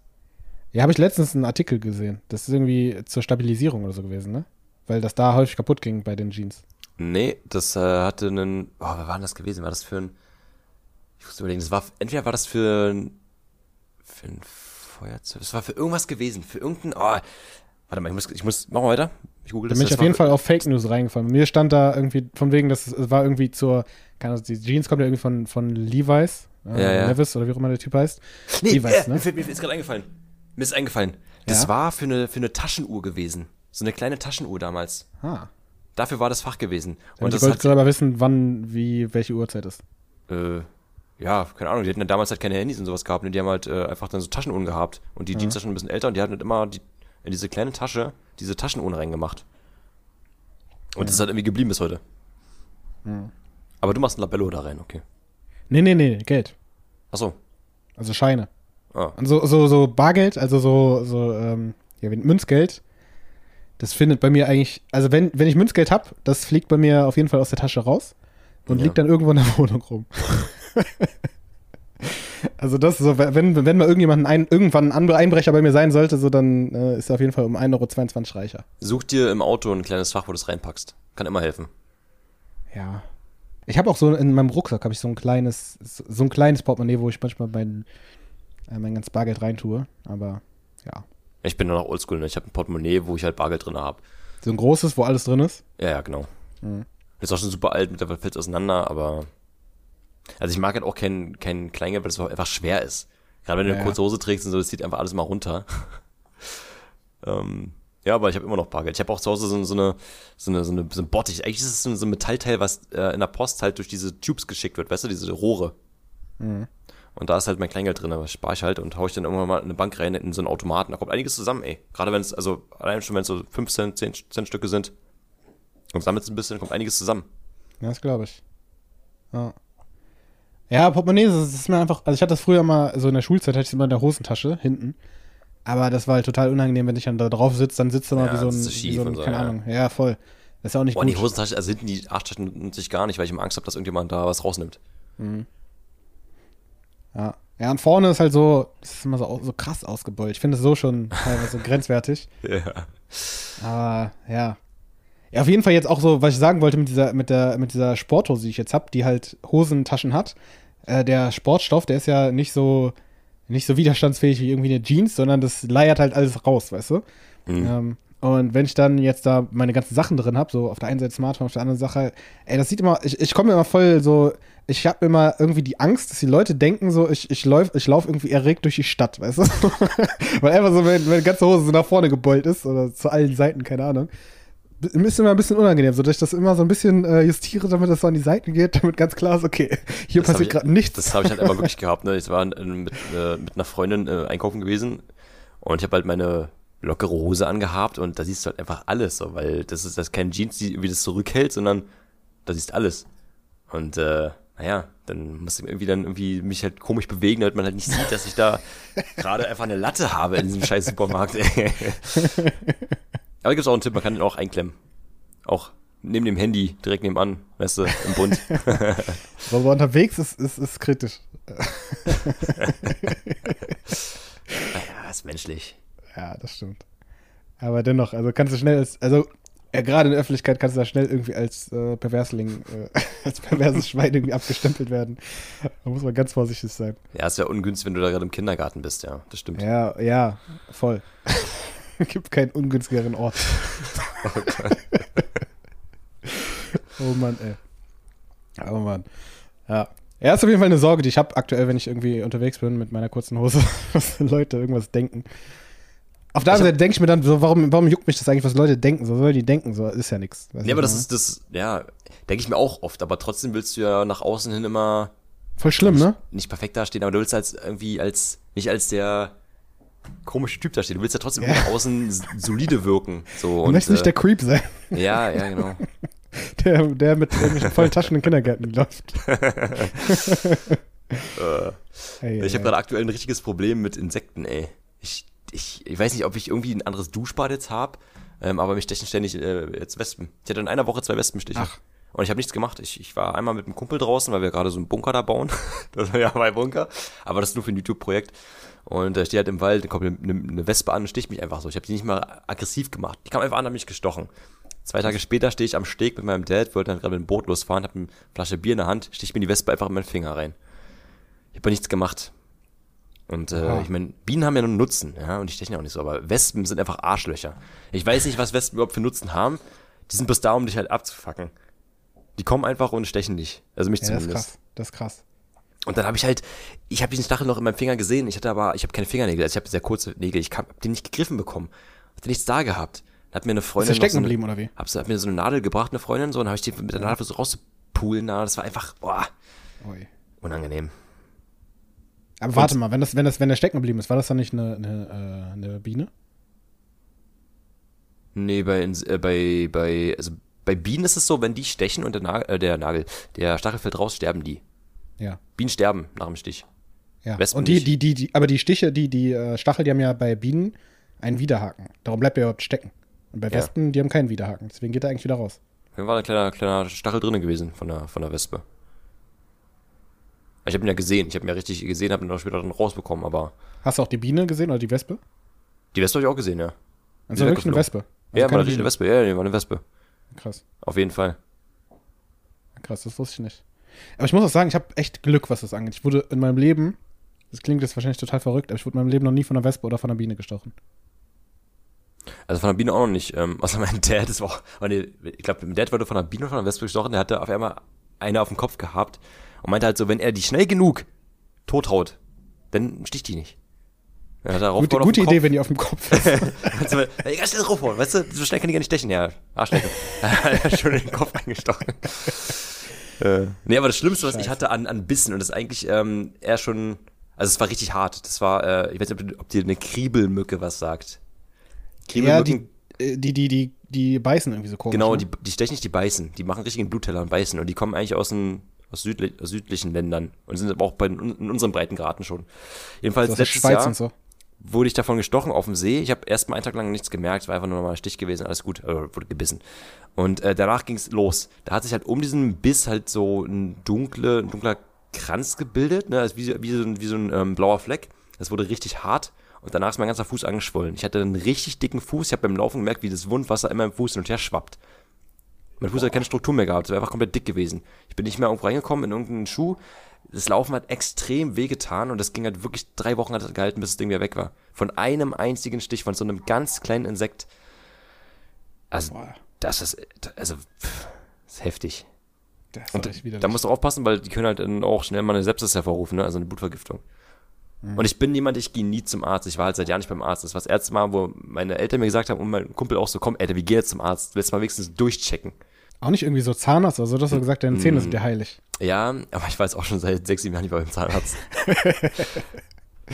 Ja, habe ich letztens einen Artikel gesehen. Das ist irgendwie zur Stabilisierung oder so gewesen, ne? Weil das da häufig kaputt ging bei den Jeans. Nee, das äh, hatte einen. Oh, wer war denn das gewesen? War das für ein. Ich muss überlegen, das war. Entweder war das für ein. Für ein Feuerzeug. Das war für irgendwas gewesen. Für irgendein. Oh, warte mal, ich muss. Ich muss. Machen wir weiter. Ich google Da das. bin ich auf jeden Fall auf Fake News reingefallen. Mir stand da irgendwie von wegen, das war irgendwie zur. Keine Ahnung, die Jeans kommt ja irgendwie von, von Levi's. Äh, Ja, ja. Levis oder wie auch immer der Typ heißt. Nee, Levi's, äh, ne? mir, mir ist gerade eingefallen. Mir ist eingefallen. Das Ja? war für eine, für eine Taschenuhr gewesen. So eine kleine Taschenuhr damals. Ah. Dafür war das Fach gewesen. Und Und ich wollte aber wissen, wann, wie, welche Uhrzeit ist. Äh, ja, keine Ahnung, die hatten ja damals halt keine Handys und sowas gehabt. Und die haben halt äh, einfach dann so Taschenuhren gehabt. Und die Jeans sind schon ein bisschen älter und die hatten halt immer die, in diese kleine Tasche diese Taschenuhren reingemacht. Und das ist halt irgendwie geblieben bis heute. Aber du machst ein Labello da rein, okay. Nee, nee, nee, Geld. Achso. Also Scheine. Ah. Und so, so, so Bargeld, also so, so, ähm, ja, Münzgeld, das findet bei mir eigentlich, also wenn, wenn ich Münzgeld habe, das fliegt bei mir auf jeden Fall aus der Tasche raus und Ja. liegt dann irgendwo in der Wohnung rum. also das ist so, wenn, wenn mal irgendjemand ein, irgendwann ein Einbrecher bei mir sein sollte, so dann äh, ist er auf jeden Fall um 1,22 Euro reicher. Such dir im Auto ein kleines Fach, wo du es reinpackst. Kann immer helfen. Ja. Ich habe auch so in meinem Rucksack habe ich so ein kleines, so ein kleines Portemonnaie, wo ich manchmal mein, äh, mein ganzes Bargeld reintue. Aber ja. Ich bin noch oldschool, ne? Ich habe ein Portemonnaie, wo ich halt Bargeld drin habe. So ein großes, wo alles drin ist. Ja, ja, genau. Mhm. Ist auch schon super alt, mittlerweile fällt es auseinander, aber. Also ich mag halt auch kein, kein Kleingeld, weil es einfach schwer ist. Gerade wenn du Ja, eine kurze Hose trägst und so, das zieht einfach alles mal runter. ähm, ja, aber ich habe immer noch Bargeld. Ich habe auch zu Hause so, so, eine, so, eine, so, eine, so ein Bottich. Eigentlich ist es so, ein Metallteil, was äh, in der Post halt durch diese Tubes geschickt wird, weißt du, diese Rohre. Mhm. Und da ist halt mein Kleingeld drin, aber spare ich halt und haue ich dann irgendwann mal in eine Bank rein, in so einen Automaten. Da kommt einiges zusammen, ey. Gerade wenn es, also allein schon, wenn es so 5 Cent, 10 Cent Stücke sind und sammelt ein bisschen, kommt einiges zusammen. Ja, das glaube ich. Ja. Ja, Portemonnaie, das ist mir einfach, also ich hatte das früher mal, so in der Schulzeit hatte ich es immer in der Hosentasche hinten. Aber das war halt total unangenehm, wenn ich dann da drauf sitze, dann sitzt du mal Ja, wie so ein, wie so ein so, keine ja. Ahnung. Ja, voll. Das ist ja auch nicht Boah, die gut. Hosentasche, also hinten die Arschtaschen nutze ich gar nicht, weil ich immer Angst habe, dass irgendjemand da was rausnimmt. Ja. ja, und vorne ist halt so, das ist immer so, so krass ausgebeult. Ich finde es so schon teilweise grenzwertig. Ja. Aber ja. Ja, auf jeden Fall jetzt auch so, was ich sagen wollte mit dieser, mit der, mit dieser Sporthose, die ich jetzt habe, die halt Hosentaschen hat. Äh, der Sportstoff, der ist ja nicht so, nicht so widerstandsfähig wie irgendwie eine Jeans, sondern das leiert halt alles raus, weißt du? Mhm. Ähm, und wenn ich dann jetzt da meine ganzen Sachen drin habe, so auf der einen Seite Smartphone, auf der anderen Sache, ey, das sieht immer, ich, ich komme immer voll so, ich habe immer irgendwie die Angst, dass die Leute denken so, ich, ich laufe ich lauf irgendwie erregt durch die Stadt, weißt du? Weil einfach so, wenn meine ganze Hose so nach vorne gebeult ist oder zu allen Seiten, keine Ahnung. Ist immer ein bisschen unangenehm, so dass ich das immer so ein bisschen äh, justiere, damit das so an die Seiten geht, damit ganz klar ist, okay, hier Das passiert gerade nichts. Das habe ich halt immer wirklich gehabt. Ne? Ich war äh, mit, äh, mit einer Freundin äh, einkaufen gewesen und ich habe halt meine lockere Hose angehabt und da siehst du halt einfach alles, so, weil das ist das ist kein Jeans, die irgendwie das zurückhält, sondern da siehst alles. Und äh, naja, dann muss ich irgendwie dann irgendwie mich halt komisch bewegen, damit man halt nicht sieht, dass ich da gerade einfach eine Latte habe in diesem scheiß Supermarkt. Aber gibt's auch einen Tipp, man kann den auch einklemmen. Auch neben dem Handy, direkt nebenan, weißt du, im Bund. So, aber unterwegs ist, ist, ist kritisch. ja, ist menschlich. Ja, das stimmt. Aber dennoch, also kannst du schnell als, also ja, gerade in der Öffentlichkeit kannst du da schnell irgendwie als äh, Perversling, äh, als perverses Schwein irgendwie abgestempelt werden. Da muss man ganz vorsichtig sein. Ja, ist ja ungünstig, wenn du da gerade im Kindergarten bist, ja, das stimmt. Ja, ja, voll. Gibt keinen ungünstigeren Ort. oh Mann, ey. Oh Mann. Ja. Ja, ist auf jeden Fall eine Sorge, die ich habe aktuell, wenn ich irgendwie unterwegs bin mit meiner kurzen Hose, was Leute irgendwas denken. Auf der anderen Seite denke ich mir dann, so, warum, warum juckt mich das eigentlich, was Leute denken? So soll die denken, so ist ja nichts. Nee, aber das ist das, ja, denke ich mir auch oft, aber trotzdem willst du ja nach außen hin immer voll schlimm, ne? nicht perfekt dastehen, aber du willst als irgendwie als, nicht als der komische Typ dastehen, du willst ja trotzdem Ja. nach außen solide wirken. So, Du und, möchtest nicht der äh, Creep sein, Ja, ja, genau. der, der mit vollen Taschen in den Kindergärten läuft. äh, Hey, ich habe gerade aktuell ein richtiges Problem mit Insekten, ey. Ich, ich, ich weiß nicht, ob ich irgendwie ein anderes Duschbad jetzt habe, ähm, aber mich stechen ständig äh, jetzt Wespen. Ich hatte in einer Woche zwei Wespenstiche. Ach. Und ich habe nichts gemacht. Ich, ich war einmal mit einem Kumpel draußen, weil wir gerade so einen Bunker da bauen. das war ja mein Bunker. Aber das ist nur für ein YouTube-Projekt. Und da steht halt im Wald, da kommt eine, eine Wespe an und sticht mich einfach so. Ich habe die nicht mal aggressiv gemacht. Die kam einfach an, hat mich gestochen. Zwei Tage später stehe ich am Steg mit meinem Dad, wollte dann gerade mit dem Boot losfahren, habe eine Flasche Bier in der Hand, sticht mir die Wespe einfach in meinen Finger rein. Ich habe nichts gemacht. Und äh, ich meine, Bienen haben ja nur einen Nutzen, ja, und die stechen ja auch nicht so, aber Wespen sind einfach Arschlöcher. Ich weiß nicht, was Wespen überhaupt für Nutzen haben. Die sind bloß da, um dich halt abzufacken. Die kommen einfach und stechen dich. Also mich Ja, das ist zumindest. krass. Das ist krass. Und dann habe ich halt, ich habe diesen Stachel noch in meinem Finger gesehen. Ich hatte aber, ich habe keine Fingernägel, also ich habe sehr kurze Nägel. Ich habe den nicht gegriffen bekommen. Hatte nichts da gehabt. Dann hat mir eine Ist Freundin noch stecken so geblieben, oder wie? hab, hat mir so eine Nadel gebracht, eine Freundin, so, und habe ich die mit der Nadel versucht rauszupulen. Da, das war einfach, boah, Ui. unangenehm. Aber warte mal, wenn, das, wenn, das, wenn der stecken geblieben ist, war das dann nicht eine, eine, äh, eine Biene? Nee, bei, äh, bei, bei, also bei Bienen ist es so, wenn die stechen und der, Nagel, äh, der Nagel, der Stachel fällt raus, sterben die. Ja. Bienen sterben nach dem Stich. ja. Wespen Und die, die, die, die, aber die Stiche, die, die äh, Stachel, die haben ja bei Bienen einen Widerhaken. Darum bleibt er überhaupt stecken. Und bei Ja. Wespen, die haben keinen Widerhaken. Deswegen geht er eigentlich wieder raus. Da war ein kleiner, kleiner Stachel drinnen gewesen von der, von der Wespe. Ich habe ihn ja gesehen. Ich habe ihn ja richtig gesehen, habe ihn auch später dann rausbekommen, aber Hast du auch die Biene gesehen oder die Wespe? die Wespe habe ich auch gesehen, ja. Also wirklich eine. Wespe. Also ja, war eine. Wespe. Ja, die war eine Wespe. Krass. Auf jeden Fall. Krass, das wusste ich nicht. Aber ich muss auch sagen, ich habe echt Glück, was das angeht. Ich wurde in meinem Leben, das klingt jetzt wahrscheinlich total verrückt, aber ich wurde in meinem Leben noch nie von einer Wespe oder von einer Biene gestochen. Also von der Biene auch noch nicht. Ähm, außer mein Dad, das war auch, ich glaube, mein Dad wurde von einer Biene oder von einer Wespe gestochen, der hatte auf einmal eine auf dem Kopf gehabt und meinte halt so, wenn er die schnell genug tothaut, dann sticht die nicht. Er Gute, gute Idee, Kopf. wenn die auf dem Kopf ist. Also, ey, ganz schnell draufhauen, weißt du, so schnell kann die gar nicht stechen, ja. Arschlecke. Er hat schon in den Kopf eingestochen. Äh, nee, aber das Schlimmste, was ich Scheiße. hatte an, an Bissen, und das ist eigentlich ähm, eher schon, also es war richtig hart. Das war, äh, ich weiß nicht, ob, ob dir eine Kriebelmücke was sagt. ja, Kriebelmücken, die, äh, die, die, die, die beißen irgendwie so komisch. genau, ne? die, die stechen nicht, die beißen. Die machen richtig einen Blutteller und beißen. Und die kommen eigentlich aus, den, aus, südli aus südlichen Ländern und sind aber auch bei, in unseren Breitengraden schon. Jedenfalls letztes Schweiz Jahr und so. Wurde ich davon gestochen auf dem See. Ich habe erst mal einen Tag lang nichts gemerkt, war einfach nur mal ein Stich gewesen, alles gut, äh, wurde gebissen. Und äh, danach ging es los. Da hat sich halt um diesen Biss halt so ein, dunkle, ein dunkler Kranz gebildet, ne? also wie, wie so ein, wie so ein ähm, blauer Fleck. Das wurde richtig hart und danach ist mein ganzer Fuß angeschwollen. Ich hatte einen richtig dicken Fuß, ich habe beim Laufen gemerkt, wie das Wundwasser immer im Fuß hin und her schwappt. Mein Fuß hat keine Struktur mehr gehabt, es war einfach komplett dick gewesen. Ich bin nicht mehr irgendwo reingekommen in irgendeinen Schuh. Das Laufen hat extrem wehgetan und das ging halt wirklich drei Wochen hat gehalten, bis das Ding wieder weg war. Von einem einzigen Stich, von so einem ganz kleinen Insekt. Also, Boah, das ist, also, pff, das ist heftig. das ist Und widerlich. da musst du aufpassen, weil die können halt dann auch schnell mal eine Sepsis hervorrufen, ne? also eine Blutvergiftung. Und ich bin jemand, ich gehe nie zum Arzt. Ich war halt seit Jahren nicht beim Arzt. Das war das erste Mal, wo meine Eltern mir gesagt haben und mein Kumpel auch so, komm, Alter, wir gehen jetzt zum Arzt. Willst du mal wenigstens durchchecken? Auch nicht irgendwie so Zahnarzt oder so, dass du gesagt deine Mm. Zähne sind dir heilig. Ja, aber ich jetzt auch schon seit sechs, sieben Jahren nicht bei beim Zahnarzt.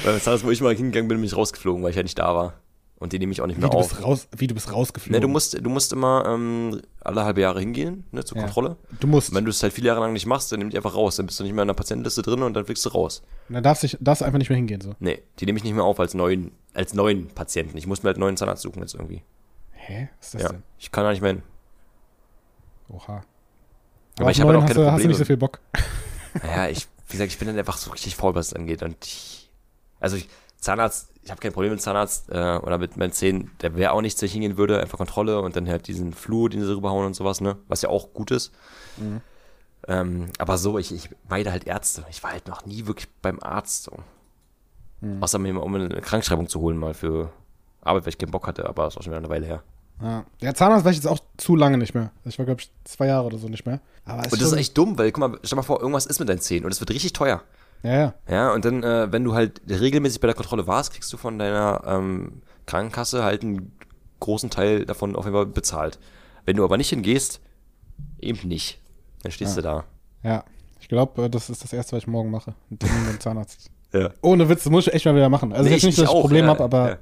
Beim Zahnarzt, wo ich mal hingegangen bin, bin ich rausgeflogen, weil ich ja nicht da war. Und die nehme ich auch nicht Wie mehr du, auf. bist raus, wie du bist rausgeflogen. Ne, du musst, du musst immer ähm, alle halbe Jahre hingehen, ne, zur Ja. Kontrolle. Du musst. Und wenn du es halt viele Jahre lang nicht machst, dann nimm die einfach raus. Dann bist du nicht mehr in der Patientenliste drin und dann fliegst du raus. Und dann darfst du darfst du einfach nicht mehr hingehen. So. Nee, die nehme ich nicht mehr auf als neuen, als neuen Patienten. Ich muss mir halt einen neuen Zahnarzt suchen jetzt irgendwie. Hä? Was ist das Ja, denn? ich kann da nicht mehr hin. Oha. Aber auf ich habe neuen auch hast, keine du, hast du nicht Probleme. so viel Bock. Naja, ich, wie gesagt, ich bin dann einfach so richtig faul, was das angeht. Und ich, also ich, Zahnarzt, ich habe kein Problem mit Zahnarzt äh, oder mit meinen Zähnen. Der wäre auch nichts, wenn ich hingehen würde. Einfach Kontrolle und dann halt diesen Fluor, den sie rüberhauen und sowas, ne? Was ja auch gut ist. Mhm. Ähm, aber so, ich, ich meide halt Ärzte. Ich war halt noch nie wirklich beim Arzt so. Mhm. Außer mir um eine Krankschreibung zu holen, mal für Arbeit, weil ich keinen Bock hatte, aber das ist auch schon wieder eine Weile her. Ja. Der Zahnarzt war ich jetzt auch zu lange nicht mehr. Ich war, glaube ich, zwei Jahre oder so nicht mehr. Aber Und das ist echt dumm, weil, guck mal, stell mal vor, irgendwas ist mit deinen Zähnen und es wird richtig teuer. Ja, ja. Ja, und dann, äh, wenn du halt regelmäßig bei der Kontrolle warst, kriegst du von deiner ähm, Krankenkasse halt einen großen Teil davon auf jeden Fall bezahlt. Wenn du aber nicht hingehst, eben nicht. Dann stehst Ja. du da. Ja. Ich glaube, das ist das Erste, was ich morgen mache. Termin beim Zahnarzt. Ja. Ohne Witz, das muss ich echt mal wieder machen. Also Nee, jetzt nicht, dass ich ein Problem ja, habe, aber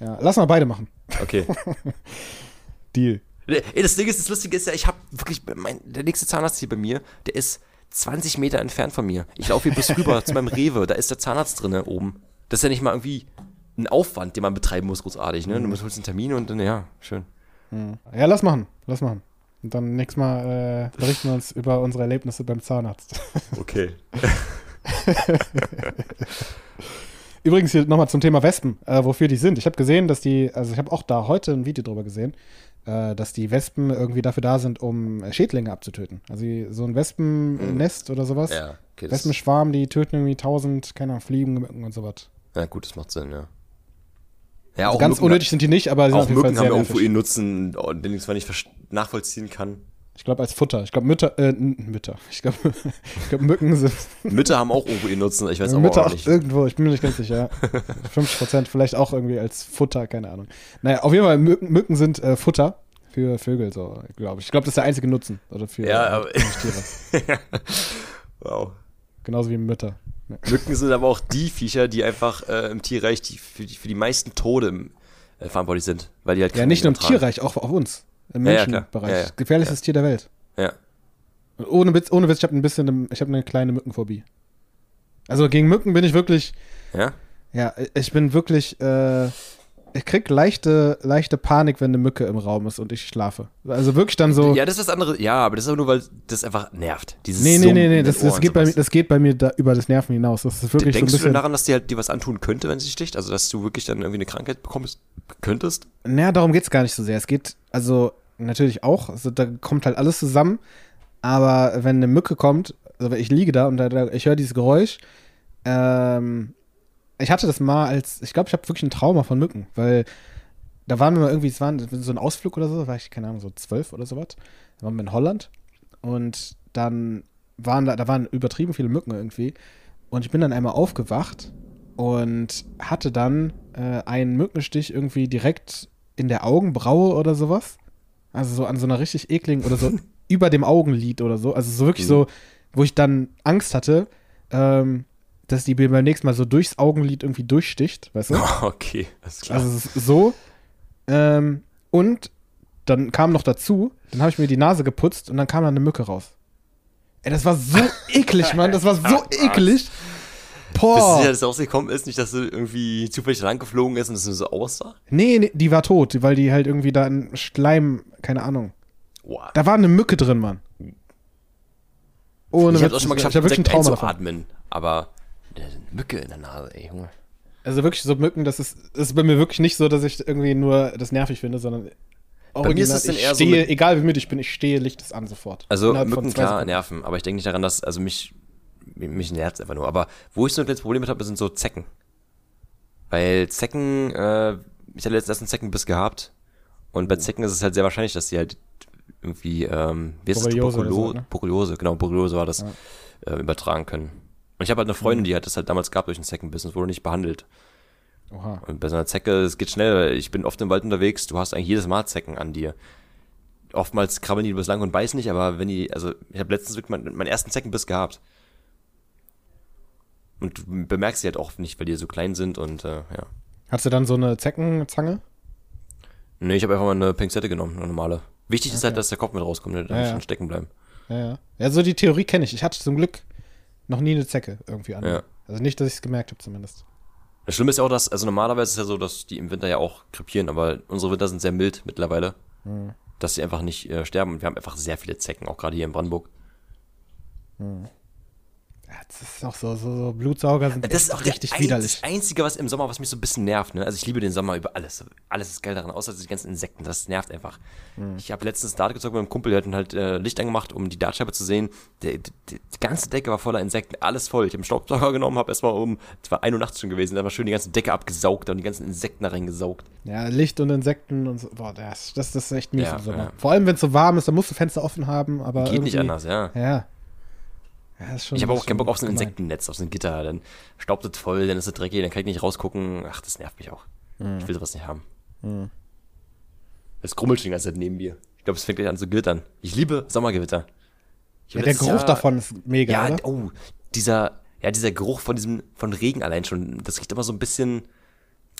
ja. lass mal beide machen. Okay. Deal. Das Ding ist, das Lustige ist ja, ich habe wirklich, mein, der nächste Zahnarzt hier bei mir, der ist 20 Meter entfernt von mir. Ich laufe hier bis rüber zu meinem Rewe, da ist der Zahnarzt drin oben. Das ist ja nicht mal irgendwie ein Aufwand, den man betreiben muss, großartig. Ne? Du musst einen Termin und dann, ja, schön. Ja, lass machen. Lass machen. Und dann nächstes Mal äh, berichten wir uns über unsere Erlebnisse beim Zahnarzt. Okay. Übrigens hier nochmal zum Thema Wespen, äh, wofür die sind. Ich habe gesehen, dass die, also ich habe auch da heute ein Video drüber gesehen, äh, dass die Wespen irgendwie dafür da sind, um äh, Schädlinge abzutöten. Also die, so ein Wespennest oder sowas. Ja, okay. Wespenschwarm, die töten irgendwie tausend, keine Ahnung, Fliegen, Mücken und sowas. ja, gut, das macht Sinn, ja. Ja, Also ganz Mücken- unnötig sind die nicht, aber sie sind Auch auf jeden Fall Mücken haben sehr irgendwo ihren Nutzen, den ich zwar nicht nachvollziehen kann. Ich glaube als Futter. Ich glaube Mütter, äh, Mütter. Ich glaube, ich glaube Mücken sind Mütter haben auch irgendwo ihren Nutzen, ich weiß aber Mütter auch nicht. irgendwo, ich bin mir nicht ganz sicher. 50 Prozent vielleicht auch irgendwie als Futter, keine Ahnung. Naja, auf jeden Fall, Mücken, Mücken sind äh, Futter für Vögel, so, glaube ich. Ich glaube, das ist der einzige Nutzen. Oder für Ja, aber- Tiere. wow. Genauso wie Mütter. Mücken sind aber auch die Viecher, die einfach äh, im Tierreich die, für, die, für die meisten Tode äh, verantwortlich sind. Weil die halt Ja, nicht nur im Krankheiten Tierreich, auch auf uns. Im Ja, ja. Menschenbereich. Ja, ja. Gefährlichstes Tier der Welt. Und ohne Witz, ohne Witz, ich habe ein bisschen, ich habe eine kleine Mückenphobie. Also gegen Mücken bin ich wirklich, Ja. Ja? ja, ich bin wirklich, äh, ich krieg leichte, leichte Panik, wenn eine Mücke im Raum ist und ich schlafe. Also wirklich dann so. Ja, das ist das andere. Ja, aber das ist aber nur, weil das einfach nervt. Dieses Nee, nee, nee, nee, das, das, geht bei mir, das geht bei mir da über das Nerven hinaus. Das ist wirklich Denkst so du ein denn bisschen. daran, dass dir halt dir was antun könnte, wenn sie sticht? Also, dass du wirklich dann irgendwie eine Krankheit bekommst, könntest? Naja, darum geht es gar nicht so sehr. Es geht, also natürlich auch, also, da kommt halt alles zusammen. Aber wenn eine Mücke kommt, also ich liege da und da, ich höre dieses Geräusch, ähm, ich hatte das mal als, ich glaube, ich habe wirklich ein Trauma von Mücken, weil da waren wir mal irgendwie, es war so ein Ausflug oder so, da war ich, keine Ahnung, so zwölf oder sowas. Da waren wir in Holland und dann waren da, da waren übertrieben viele Mücken irgendwie. Und ich bin dann einmal aufgewacht und hatte dann äh, einen Mückenstich irgendwie direkt in der Augenbraue oder sowas. Also so an so einer richtig ekligen oder so über dem Augenlid oder so. Also so wirklich Mhm. so, wo ich dann Angst hatte, ähm, dass die mir beim nächsten Mal so durchs Augenlid irgendwie durchsticht, weißt du? Okay, alles klar. Also so. Ähm, und dann kam noch dazu, dann habe ich mir die Nase geputzt und dann kam da eine Mücke raus. Ey, das war so eklig, Mann. Das war so eklig. Bist du Boah. sicher, dass es rausgekommen ist? Nicht, dass du irgendwie zufällig lang geflogen ist und es nur so aussah? Nee, nee, die war tot, weil die halt irgendwie da in Schleim, keine Ahnung. Wow. Da war eine Mücke drin, Mann. Ohne ich hab's auch schon mal ich geschafft, hab wirklich ein direkt Trauma davon. einzuatmen. Aber eine Mücke in der Nase, ey, Junge. Also wirklich so Mücken, das ist, das ist bei mir wirklich nicht so, dass ich irgendwie nur das nervig finde, sondern Bei mir ist es dann ich eher so stehe, mit- egal wie müde ich bin, ich stehe, Licht es an sofort. Also Innerhalb Mücken, klar, Sekunden. nerven. Aber ich denke nicht daran, dass, also mich, mich nervt einfach nur. Aber wo ich so ein kleines Problem mit habe, sind so Zecken. Weil Zecken, äh, ich hatte letztens erst einen Zeckenbiss gehabt. Und bei Zecken ist es halt sehr wahrscheinlich, dass die halt irgendwie, ähm, wie heißt das? Borreliose so, ne? Borreliose, genau, Borreliose war das, Ja. äh, übertragen können. Und ich habe halt eine Freundin, die hat das halt damals gehabt durch und es wurde nicht behandelt. Oha. Und bei so einer Zecke, es geht schnell. Ich bin oft im Wald unterwegs, du hast eigentlich jedes Mal Zecken an dir. Oftmals krabbeln die übers Lang und beißen nicht, aber wenn die, also ich habe letztens wirklich meinen, meinen ersten Zeckenbiss gehabt. Und du bemerkst sie halt auch nicht, weil die so klein sind und äh, ja. Hast du dann so eine Zeckenzange? Nee, ich habe einfach mal eine Pinzette genommen, eine normale. Wichtig ist halt, Okay. dass der Kopf mit rauskommt, da Ja, muss ja. stecken bleiben. Ja, ja. Ja, so die Theorie kenne ich. Ich hatte zum Glück noch nie eine Zecke irgendwie an. Ja. Also nicht, dass ich es gemerkt habe zumindest. Das Schlimme ist ja auch, dass, also normalerweise ist es ja so, dass die im Winter ja auch krepieren, aber unsere Winter sind sehr mild mittlerweile, Hm. dass sie einfach nicht äh, sterben. Und wir haben einfach sehr viele Zecken, auch gerade hier in Brandenburg. Ja, das ist auch so, so, so Blutsauger sind Das ist auch der richtig ein- widerlich. Das Einzige, was im Sommer, was mich so ein bisschen nervt, ne? Also ich liebe den Sommer über alles. Alles ist geil daran, außer die ganzen Insekten. Das nervt einfach. Hm. Ich habe letztens Dart gezockt mit einem Kumpel, der hat dann halt äh, Licht angemacht, um die Dartscheibe zu sehen. Der, die, die ganze Decke war voller Insekten, alles voll. Ich habe einen Staubsauger genommen, habe erstmal um, es war 1 Uhr nachts schon gewesen, dann war schön die ganze Decke abgesaugt und die ganzen Insekten da reingesaugt. Ja, Licht und Insekten und so. Boah, das, das, das ist echt mies Ja, im Sommer. ja. Vor allem, wenn es so warm ist, dann musst du Fenster offen haben, aber. Geht nicht anders, ja. Ja. Ja, Ich habe auch keinen Bock auf so ein. Insektennetz, auf so ein Gitter. Dann staubt es voll, dann ist es dreckig, dann kann ich nicht rausgucken. Ach, das nervt mich auch. Hm. Ich will sowas nicht haben. Das grummelt schon die ganze Zeit neben mir. Ich glaube, es fängt gleich an zu glittern. Ich liebe Sommergewitter. Ich Ja, der Geruch Jahr- davon ist mega, Ja, oder? oh, dieser, ja, dieser Geruch von diesem, von Regen allein schon, das riecht immer so ein bisschen,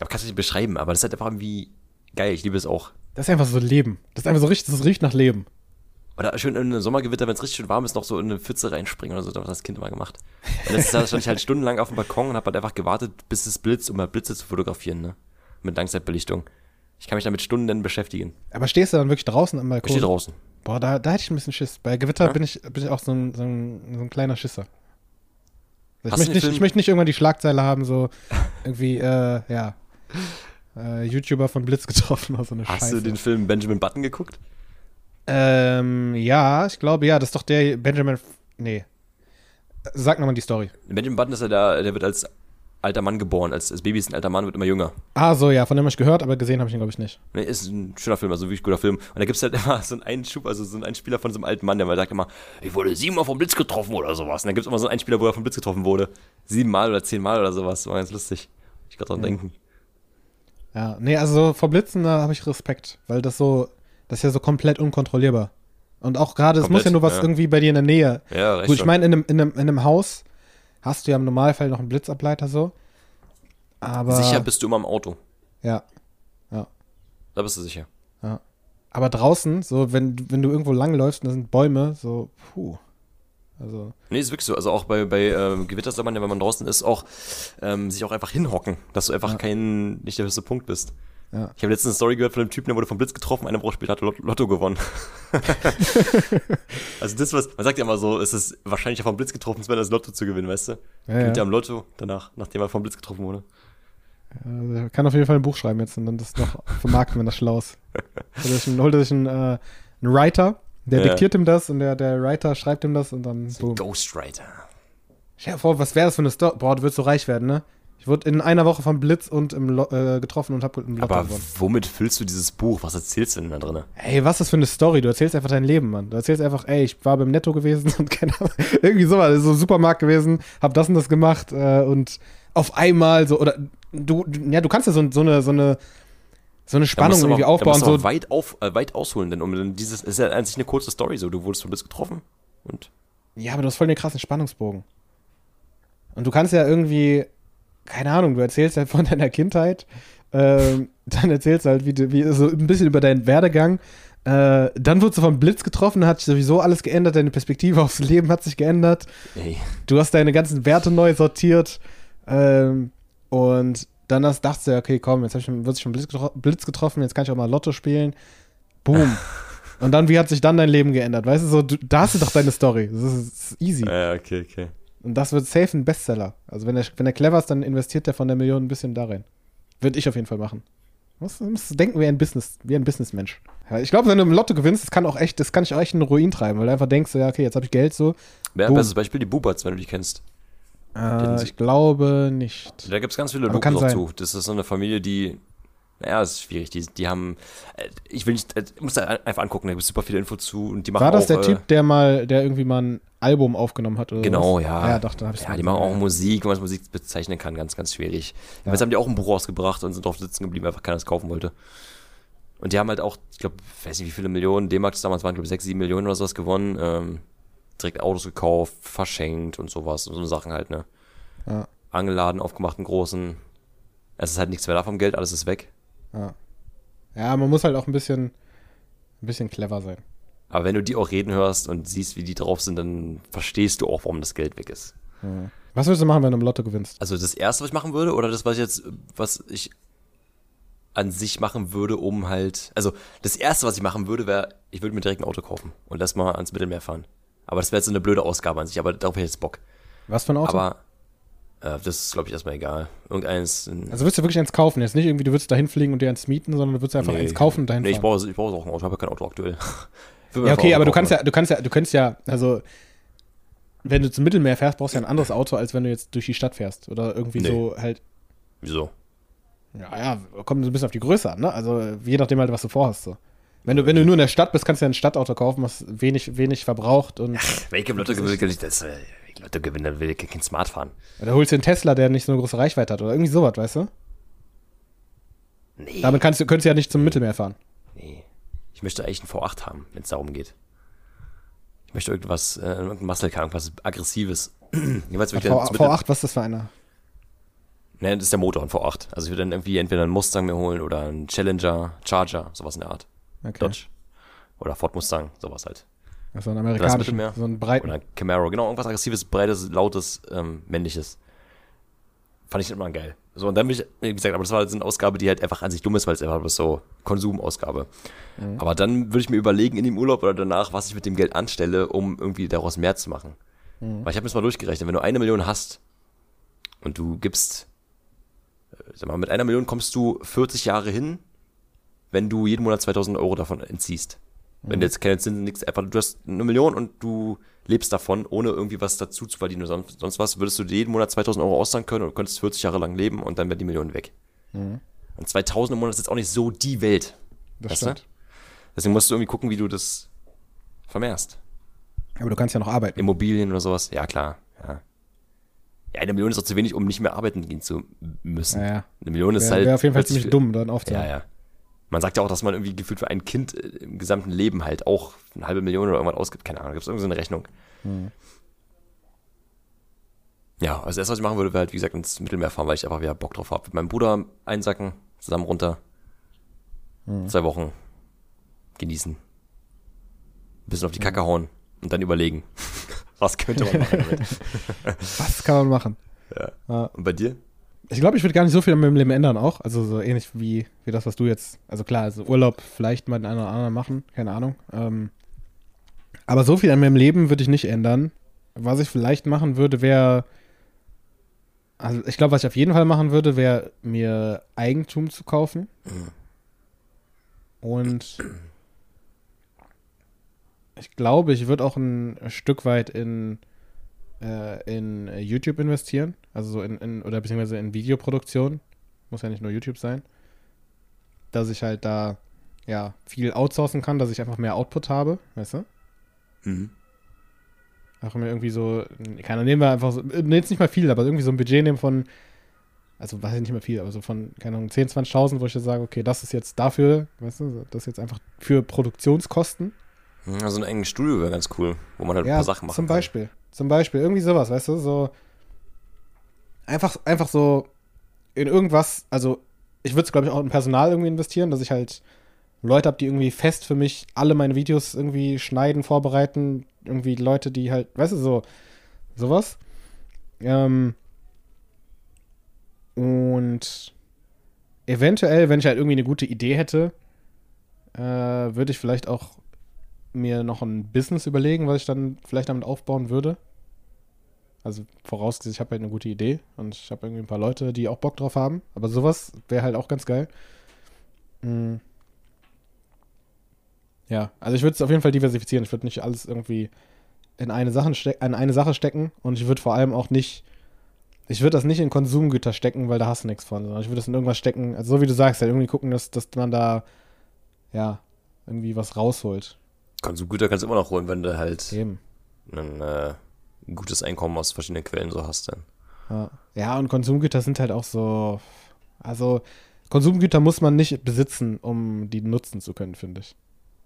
ich kann es nicht beschreiben, aber das ist halt einfach irgendwie geil. Ich liebe es auch. Das ist einfach so Leben. Das ist einfach so richtig, das riecht nach Leben. Oder schön in einem Sommergewitter, wenn es richtig schön warm ist, noch so in eine Pfütze reinspringen oder so. Das hat das Kind immer gemacht. Und das ist, da stand ich halt stundenlang auf dem Balkon und habe halt einfach gewartet, bis es blitzt, um mal Blitze zu fotografieren, ne? Mit Langzeitbelichtung. Ich kann mich damit Stunden beschäftigen. Aber stehst du dann wirklich draußen am Ich Balkon? stehe draußen. Boah, da, da hätte ich ein bisschen Schiss. Bei Gewitter Ja? bin, ich, bin ich auch so ein, so ein, so ein kleiner Schisser. Ich Hast du möchte, nicht, ich möchte nicht irgendwann die Schlagzeile haben, so irgendwie, äh, ja, äh, YouTuber von Blitz getroffen oder so eine Hast Scheiße. du den Film Benjamin Button geguckt? Ähm, ja, ich glaube, ja, das ist doch der Benjamin, F- nee. Sag nochmal die Story. Benjamin Button ist ja der, der wird als alter Mann geboren. Als, als Baby ist ein alter Mann, wird immer jünger. Ah, so, ja, von dem habe ich gehört, aber gesehen habe ich ihn, glaube ich, nicht. Ne, ist ein schöner Film, also wirklich guter Film. Und da gibt es halt immer so einen Einschub, also so einen Einspieler von so einem alten Mann, der mal sagt immer, ich wurde siebenmal vom Blitz getroffen oder sowas. Und dann gibt es immer so einen Einspieler, wo er vom Blitz getroffen wurde. Siebenmal oder zehnmal oder sowas. War ganz lustig. Ich gerade dran Ja. denken. Ja, nee, also vor Blitzen, da habe ich Respekt, weil das so, das ist ja so komplett unkontrollierbar. Und auch gerade, es muss ja nur was ja. irgendwie bei dir in der Nähe. Ja, Gut, ich meine, in einem, in, einem, in einem Haus hast du ja im Normalfall noch einen Blitzableiter so. Aber. Sicher bist du immer im Auto. Ja. Da bist du sicher. Aber draußen, so, wenn, wenn du irgendwo langläufst und da sind Bäume, so, puh. Also, Nee, ist wirklich so. Also auch bei, bei ähm, Gewitter soll man ja, wenn man draußen ist, auch ähm, sich auch einfach hinhocken, dass du einfach Ja. kein, nicht der höchste Punkt bist. Ja. Ich habe letztens eine Story gehört von einem Typen, der wurde vom Blitz getroffen, eine Woche später hat er Lot- Lotto gewonnen. also das, was, man sagt ja immer so, es ist wahrscheinlicher vom Blitz getroffen, als wenn das Lotto zu gewinnen, weißt du? Ja, Gewinnt ja. am Lotto danach, nachdem er vom Blitz getroffen wurde. Also, er kann auf jeden Fall ein Buch schreiben jetzt und dann das noch vermarkten, wenn das schlau ist. Holt er sich einen, holt er sich einen, äh, einen Writer, der Ja. diktiert ihm das und der, der Writer schreibt ihm das und dann boom. Ghostwriter. Stell dir vor, was wäre das für eine Story? Boah, du würdest so reich werden, ne? Ich wurde in einer Woche vom Blitz und im Lo äh, getroffen und hab im Lotto Aber gewonnen. womit füllst du dieses Buch? Was erzählst du denn da drin? Ey, was ist das für eine Story? Du erzählst einfach dein Leben, Mann. Du erzählst einfach, ey, ich war beim Netto gewesen und keine Ahnung, irgendwie sowas, so Supermarkt gewesen, hab das und das gemacht äh, und auf einmal so, oder du, ja, du kannst ja so, so eine, so eine, so eine Spannung irgendwie Da aufbauen, aber so, weit, auf, äh, weit ausholen, denn um dieses, ist ja eigentlich eine kurze Story, so, du wurdest vom Blitz getroffen und Ja, aber du hast voll den krassen Spannungsbogen. Und du kannst ja irgendwie, keine Ahnung, du erzählst halt von deiner Kindheit, ähm, dann erzählst du halt wie, du- wie so ein bisschen über deinen Werdegang. Äh, dann wurdest du vom Blitz getroffen, hat sich sowieso alles geändert, deine Perspektive aufs Leben hat sich geändert. ey, Du hast deine ganzen Werte neu sortiert. Ähm, und dann hast, dachtest du, okay, komm, jetzt hab ich, wird sich schon Blitz, getro Blitz getroffen, jetzt kann ich auch mal Lotto spielen. Boom. und dann, wie hat sich dann dein Leben geändert? Weißt du, so, du, da hast du doch deine Story. Das ist, das ist easy. ja, okay, okay. Und das wird safe ein Bestseller. Also wenn er, wenn er clever ist, dann investiert er von der Million ein bisschen da rein. Würde ich auf jeden Fall machen. Du musst, du musst denken wie ein Business, wie ein Businessmensch. Ja, ich glaube, wenn du im Lotto gewinnst, das kann auch echt, das kann ich auch echt in den Ruin treiben, weil du einfach denkst, ja, okay, jetzt habe ich Geld so. Ja, Boom. bestes Beispiel die Buberts, wenn du die kennst. Äh, ich glaube nicht. Da gibt es ganz viele sein. zu. Das ist so eine Familie, die. Naja, das ist schwierig. Die, die haben. äh, Ich will nicht. äh, Muss da einfach angucken, da gibt es super viele Infos zu. Und die machen War das auch, der äh, Typ, der mal, der irgendwie mal ein Album aufgenommen hat? Oder Genau, was? ja. Ja, doch, da habe ich Ja, die machen auch Musik, wie man es Musik bezeichnen kann, ganz, ganz schwierig. Ja. Jetzt haben die auch ein Buch rausgebracht und sind drauf sitzen geblieben, weil einfach keiner es kaufen wollte. Und die haben halt auch, ich glaube, weiß nicht, wie viele Millionen das damals waren, glaube ich, 6, 7 Millionen oder sowas gewonnen. Ähm, direkt Autos gekauft, verschenkt und sowas und so Sachen halt, ne? Ja. Angeladen, aufgemacht, einen großen. Es ist halt nichts mehr da vom Geld, alles ist weg. Ja. ja, man muss halt auch ein bisschen, ein bisschen clever sein. Aber wenn du die auch reden hörst und siehst, wie die drauf sind, dann verstehst du auch, warum das Geld weg ist. Ja. Was würdest du machen, wenn du im Lotto gewinnst? Also das erste, was ich machen würde, oder das, was ich jetzt, was ich an sich machen würde, um halt. Also das erste, was ich machen würde, wäre, ich würde mir direkt ein Auto kaufen und lass mal ans Mittelmeer fahren. Aber das wäre jetzt so eine blöde Ausgabe an sich, aber darauf hätte ich jetzt Bock. Was für ein Auto? Aber das ist, glaube ich, erstmal egal. Irgendeins. ein- also würdest du wirklich eins kaufen? Jetzt nicht irgendwie, du würdest da hinfliegen und dir eins mieten, sondern du würdest einfach Nee. eins kaufen und dahin nee, ich fahren. brauche, ich brauche auch ein Auto, ich habe ja kein Auto aktuell. Ja, okay, aber du kannst ja, du kannst ja, du könntest ja, also wenn du zum Mittelmeer fährst, brauchst du ja ein anderes Auto, als wenn du jetzt durch die Stadt fährst. Oder irgendwie Nee. so halt, Wieso? ja, ja, kommt so ein bisschen auf die Größe an, ne? Also je nachdem halt, was du vorhast. So. Wenn du, wenn du nur in der Stadt bist, kannst du ja ein Stadtauto kaufen, was wenig, wenig verbraucht und Lotto gewinne, will ich das. Äh, Wenn ich Lotto gewinne, dann will ich kein Smart fahren. oder holst dir einen Tesla, der nicht so eine große Reichweite hat oder irgendwie sowas, weißt du? Nee. Damit kannst du, könntest du ja nicht zum Mittelmeer fahren. Nee. Ich möchte eigentlich einen V8 haben, wenn es darum geht. Ich möchte irgendwas, äh, irgendein Muscle Car, irgendwas Aggressives. Jeweils würde ich V, dann zum Mittel- V8, was ist das für einer? Ne, das ist der Motor, ein V8. Also ich würde dann irgendwie entweder einen Mustang mir holen oder einen Challenger, Charger, sowas in der Art. Okay. Dodge. Oder Ford Mustang, sowas halt. So ein das amerikanischen, Mittelmeer. so ein breiten. Oder Camaro, genau, irgendwas aggressives, breites, lautes, ähm, männliches. Fand ich immer geil. So, und dann bin ich, wie gesagt, aber das war halt so eine Ausgabe, die halt einfach an sich dumm ist, weil es einfach bloß so Konsumausgabe. Mhm. Aber dann würde ich mir überlegen, in dem Urlaub oder danach, was ich mit dem Geld anstelle, um irgendwie daraus mehr zu machen. Mhm. Weil ich habe mir das mal durchgerechnet, wenn du eine Million hast und du gibst, äh, sag mal, mit einer Million kommst du 40 Jahre hin, wenn du jeden Monat 2000 Euro davon entziehst. Wenn du jetzt keine Zinsen, nichts, einfach, du hast eine Million und du lebst davon, ohne irgendwie was dazu zu verdienen oder sonst, sonst was, würdest du dir jeden Monat 2000 Euro auszahlen können und könntest 40 Jahre lang leben und dann wäre die Million weg. Mhm. Und 2000 im Monat ist jetzt auch nicht so die Welt. Das Weißt du? stimmt. Deswegen musst du irgendwie gucken, wie du das vermehrst. Aber du kannst ja noch arbeiten. Immobilien oder sowas. Ja, klar. Ja. ja, eine Million ist auch zu wenig, um nicht mehr arbeiten gehen zu müssen. Ja, ja. Eine Million ist Wäre halt. wär auf jeden Fall ziemlich dumm, dann aufzuhören. Ja, ja. Man sagt ja auch, dass man irgendwie gefühlt für ein Kind äh, im gesamten Leben halt auch eine halbe Million oder irgendwas ausgibt. Keine Ahnung, gibt es irgendwie so eine Rechnung. Hm. Ja, also das, was ich machen würde, wäre halt, wie gesagt, ins Mittelmeer fahren, weil ich einfach wieder Bock drauf habe. Mit meinem Bruder einsacken, zusammen runter. Hm. Zwei Wochen genießen. Ein bisschen auf die Kacke hauen und dann überlegen. was könnte man machen damit? Was kann man machen? Ja. Ja. Und bei dir? Ich glaube, ich würde gar nicht so viel an meinem Leben ändern auch. Also so ähnlich wie, wie das, was du jetzt. Also klar, also Urlaub vielleicht mal den einen oder anderen machen, keine Ahnung. Ähm, aber so viel an meinem Leben würde ich nicht ändern. Was ich vielleicht machen würde, wäre. Also ich glaube, was ich auf jeden Fall machen würde, wäre mir Eigentum zu kaufen. Und ich glaube, ich würde auch ein Stück weit in, äh, in YouTube investieren. Also so in, in, oder beziehungsweise in Videoproduktion. Muss ja nicht nur YouTube sein. Dass ich halt da ja viel outsourcen kann, dass ich einfach mehr Output habe, weißt du? Mhm. Auch mir irgendwie so, keiner nehmen wir einfach so, äh, jetzt nicht mal viel, aber irgendwie so ein Budget nehmen von, also weiß ich nicht mal viel, aber so von, keine Ahnung, 10.000, 20.000, wo ich jetzt sage, okay, das ist jetzt dafür, weißt du, das ist jetzt einfach für Produktionskosten. Also ein enges Studio wäre ganz cool, wo man halt ein Ja, paar Sachen machen zum kann. Beispiel. Zum Beispiel, irgendwie sowas, weißt du, so einfach, einfach so in irgendwas, also ich würde es, glaube ich, auch in Personal irgendwie investieren, dass ich halt Leute habe, die irgendwie fest für mich alle meine Videos irgendwie schneiden, vorbereiten, irgendwie Leute, die halt, weißt du, so, sowas. Ähm, und eventuell, wenn ich halt irgendwie eine gute Idee hätte, äh, würde ich vielleicht auch mir noch ein Business überlegen, was ich dann vielleicht damit aufbauen würde. Also vorausgesetzt, ich habe halt eine gute Idee und ich habe irgendwie ein paar Leute, die auch Bock drauf haben. Aber sowas wäre halt auch ganz geil. Mm. Ja, also ich würde es auf jeden Fall diversifizieren. Ich würde nicht alles irgendwie in eine, Sache steck- in eine Sache stecken und ich würde vor allem auch nicht, ich würde das nicht in Konsumgüter stecken, weil da hast du nichts von, sondern ich würde das in irgendwas stecken, also so wie du sagst, halt irgendwie gucken, dass, dass man da, ja, irgendwie was rausholt. Konsumgüter kannst du immer noch holen, wenn du halt Eben. ein, äh, ein gutes Einkommen aus verschiedenen Quellen so hast dann. Ja. ja, und Konsumgüter sind halt auch so, also Konsumgüter muss man nicht besitzen, um die nutzen zu können, finde ich.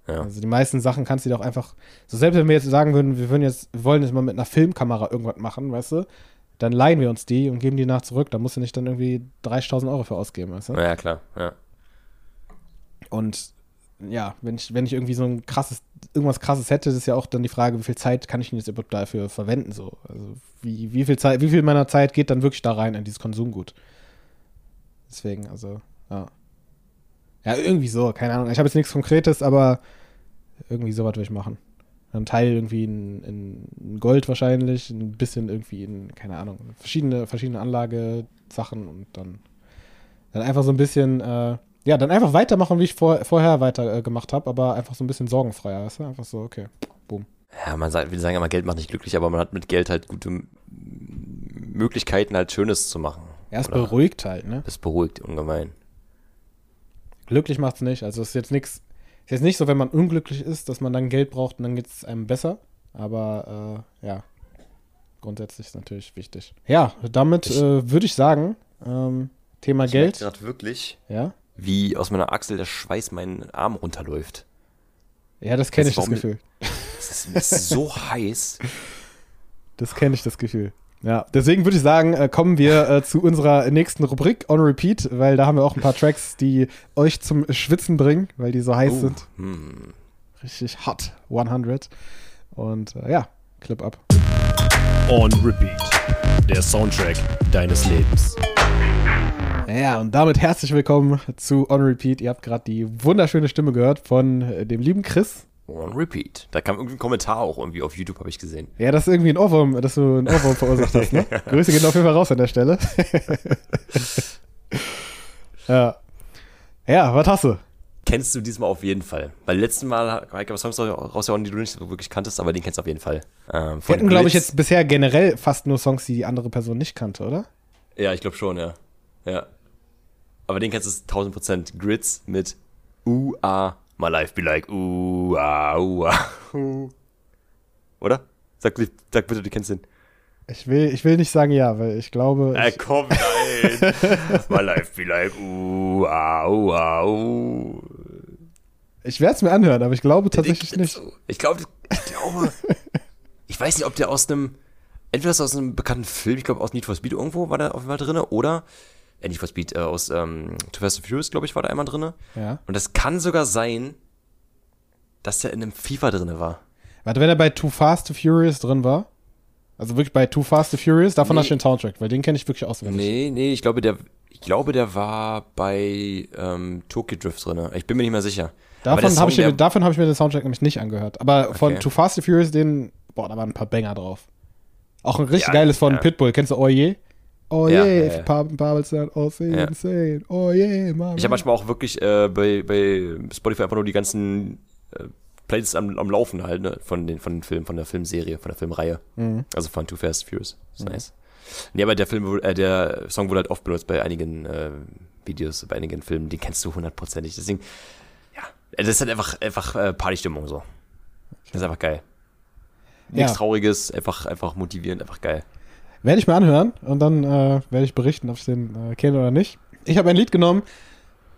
Ja. Also die meisten Sachen kannst du dir auch einfach, so selbst wenn wir jetzt sagen würden, wir würden jetzt, wir wollen jetzt mal mit einer Filmkamera irgendwas machen, weißt du, dann leihen wir uns die und geben die nach zurück. Da musst du nicht dann irgendwie 30.000 Euro für ausgeben, weißt du? ja, klar, ja. Und ja, wenn ich, wenn ich irgendwie so ein krasses, irgendwas krasses hätte, ist ja auch dann die Frage, wie viel Zeit kann ich denn jetzt überhaupt dafür verwenden, so. Also wie, wie viel Zeit, wie viel meiner Zeit geht dann wirklich da rein in dieses Konsumgut? Deswegen, also, ja. Ja, irgendwie so, keine Ahnung. Ich habe jetzt nichts Konkretes, aber irgendwie sowas würde ich machen. Ein Teil irgendwie in, in Gold wahrscheinlich, ein bisschen irgendwie in, keine Ahnung, verschiedene, verschiedene Anlagesachen und dann, dann einfach so ein bisschen, äh, ja, dann einfach weitermachen, wie ich vor, vorher weiter äh, habe, aber einfach so ein bisschen sorgenfreier, weißt du? Einfach so, okay. Ja, man sagt, wir sagen immer, Geld macht nicht glücklich, aber man hat mit Geld halt gute M- Möglichkeiten, halt Schönes zu machen. Ja, es Oder- beruhigt halt, ne? Das beruhigt ungemein. Glücklich macht's nicht. Also es ist jetzt nichts, ist jetzt nicht so, wenn man unglücklich ist, dass man dann Geld braucht und dann geht's einem besser. Aber äh, ja, grundsätzlich ist natürlich wichtig. Ja, damit Ich- äh, würde ich sagen, ähm, Thema Geld. gerade wirklich, Ja, wie aus meiner Achsel der Schweiß meinen Arm runterläuft. ja, das kenne Das ich das Gefühl. Das ist, das ist so heiß. Das kenne ich das Gefühl. Ja, deswegen würde ich sagen, äh, kommen wir äh, zu unserer nächsten Rubrik On Repeat, weil da haben wir auch ein paar Tracks, die euch zum Schwitzen bringen, weil die so heiß Oh, sind. hm. Richtig hot, 100. Und äh, ja, Clip ab. On Repeat. Der Soundtrack deines Lebens. Ja, und damit herzlich willkommen zu On Repeat. Ihr habt gerade die wunderschöne Stimme gehört von äh, dem lieben Chris. On Repeat. Da kam irgendwie ein Kommentar auch irgendwie auf YouTube, habe ich gesehen. Ja, das ist irgendwie ein Ohrwurm, dass du einen Ohrwurm verursacht hast, ne? Grüße gehen auf jeden Fall raus an der Stelle. ja. Ja, was hast du? Kennst du diesmal auf jeden Fall. Weil letzten Mal ich aber Songs rausgehauen, die du nicht wirklich kanntest, aber den kennst du auf jeden Fall. Ähm, Wir hatten, glaube ich, jetzt bisher generell fast nur Songs, die die andere Person nicht kannte, oder? Ja, ich glaube schon, ja. Ja. Aber den kennst du 1000% Grids mit U, A, My life be like, uh, ah, uh, uh. Oder? Sag, sag bitte, du kennst den. Ich will, ich will nicht sagen ja, weil ich glaube. Äh, komm, nein. My life be like, uh, uh, ah, uh. Ich werde es mir anhören, aber ich glaube tatsächlich nicht. Ich glaube, ich glaube. ich weiß nicht, ob der aus einem. Entweder aus einem bekannten Film, ich glaube aus Need for Speed irgendwo war der auf jeden Fall drin, oder äh, nicht for Speed, äh, aus ähm, Too Fast and Furious, glaube ich, war da einmal drin. Ja. Und es kann sogar sein, dass der in einem FIFA drin war. Warte, wenn er bei Too Fast to Furious drin war? Also wirklich bei Too Fast to Furious, davon nee. hast du den Soundtrack, weil den kenne ich wirklich auswendig. Nee, nee, ich glaube, der, ich glaube, der war bei ähm, Tokyo Drift drin. Ich bin mir nicht mehr sicher. Davon habe ich, mir, hab ich mir den Soundtrack nämlich nicht angehört. Aber okay. von Too Fast to Furious, den, boah, da waren ein paar Banger drauf. Auch ein richtig ja, geiles von ja. Pitbull. Kennst du Oye? Oh yeah, ja, if ja. Sagt, oh say ja. insane, oh yeah, Mama. Ich habe manchmal auch wirklich äh, bei, bei Spotify einfach nur die ganzen äh, Playlists am, am Laufen halt, ne, von den, von den Filmen, von der Filmserie, von der Filmreihe. Mhm. Also von Too Fast Furious. Ist mhm. nice. Nee, aber der Film, äh, der Song wurde halt oft benutzt bei einigen äh, Videos, bei einigen Filmen, den kennst du hundertprozentig. Deswegen, ja, das ist halt einfach, einfach äh, Partystimmung so. Das ist einfach geil. Nichts Trauriges, einfach, einfach motivierend, einfach geil. Werde ich mir anhören und dann äh, werde ich berichten, ob ich den äh, kenne oder nicht. Ich habe ein Lied genommen.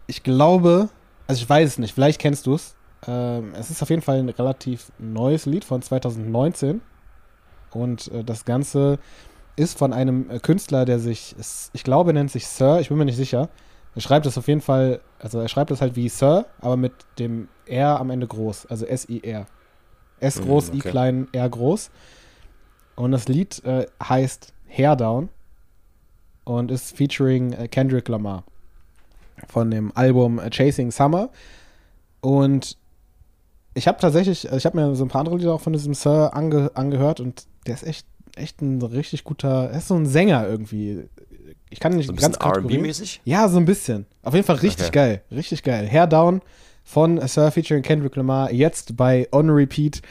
Ich glaube, also ich weiß es nicht, vielleicht kennst du es. Ähm, es ist auf jeden Fall ein relativ neues Lied von 2019. Und äh, das Ganze ist von einem äh, Künstler, der sich, ich glaube, nennt sich Sir, ich bin mir nicht sicher. Er schreibt es auf jeden Fall, also er schreibt es halt wie Sir, aber mit dem R am Ende groß, also S-I-R. S groß, mm, okay. I klein, R groß. Und das Lied äh, heißt Hair Down und ist featuring äh, Kendrick Lamar von dem Album äh, Chasing Summer. Und ich habe tatsächlich, also ich habe mir so ein paar andere Lieder auch von diesem Sir ange, angehört und der ist echt, echt ein richtig guter, er ist so ein Sänger irgendwie. Ich kann nicht so ein ganz R&B-mäßig? Ja, so ein bisschen. Auf jeden Fall richtig okay. geil, richtig geil. Hair Down von Sir featuring Kendrick Lamar jetzt bei On Repeat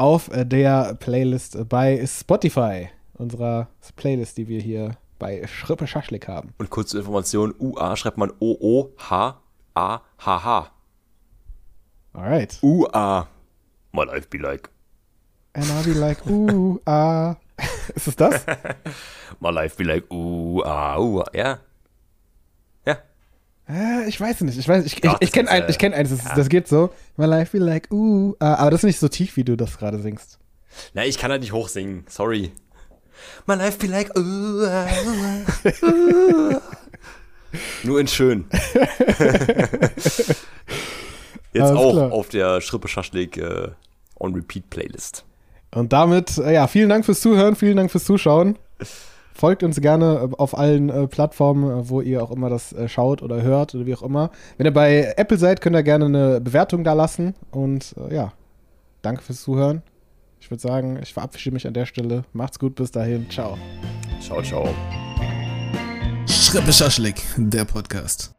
auf der Playlist bei Spotify, unserer Playlist, die wir hier bei Schrippe Schaschlik haben. Und kurze Information: UA schreibt man O-O-H-A-H-H. Alright. UA. My life be like. And I be like, UA. Ist es das? My life be like, UA, UA. Ja. Äh, ich weiß nicht. Ich weiß, ich, Doch, ich, ich kenne ein, ich kenn eins, das, ja. das geht so. My life be like, uh, uh, aber das ist nicht so tief, wie du das gerade singst. Na, ich kann halt nicht hochsingen. Sorry. My life be like, uh, uh, uh. Nur in schön. Jetzt Alles auch klar. auf der Schrippe Schaschlik äh, On Repeat Playlist. Und damit, äh, ja, vielen Dank fürs Zuhören, vielen Dank fürs Zuschauen. Folgt uns gerne äh, auf allen äh, Plattformen, äh, wo ihr auch immer das äh, schaut oder hört oder wie auch immer. Wenn ihr bei Apple seid, könnt ihr gerne eine Bewertung da lassen. Und äh, ja, danke fürs Zuhören. Ich würde sagen, ich verabschiede mich an der Stelle. Macht's gut, bis dahin. Ciao. Ciao, ciao. Schrippe Schaschlik, der Podcast.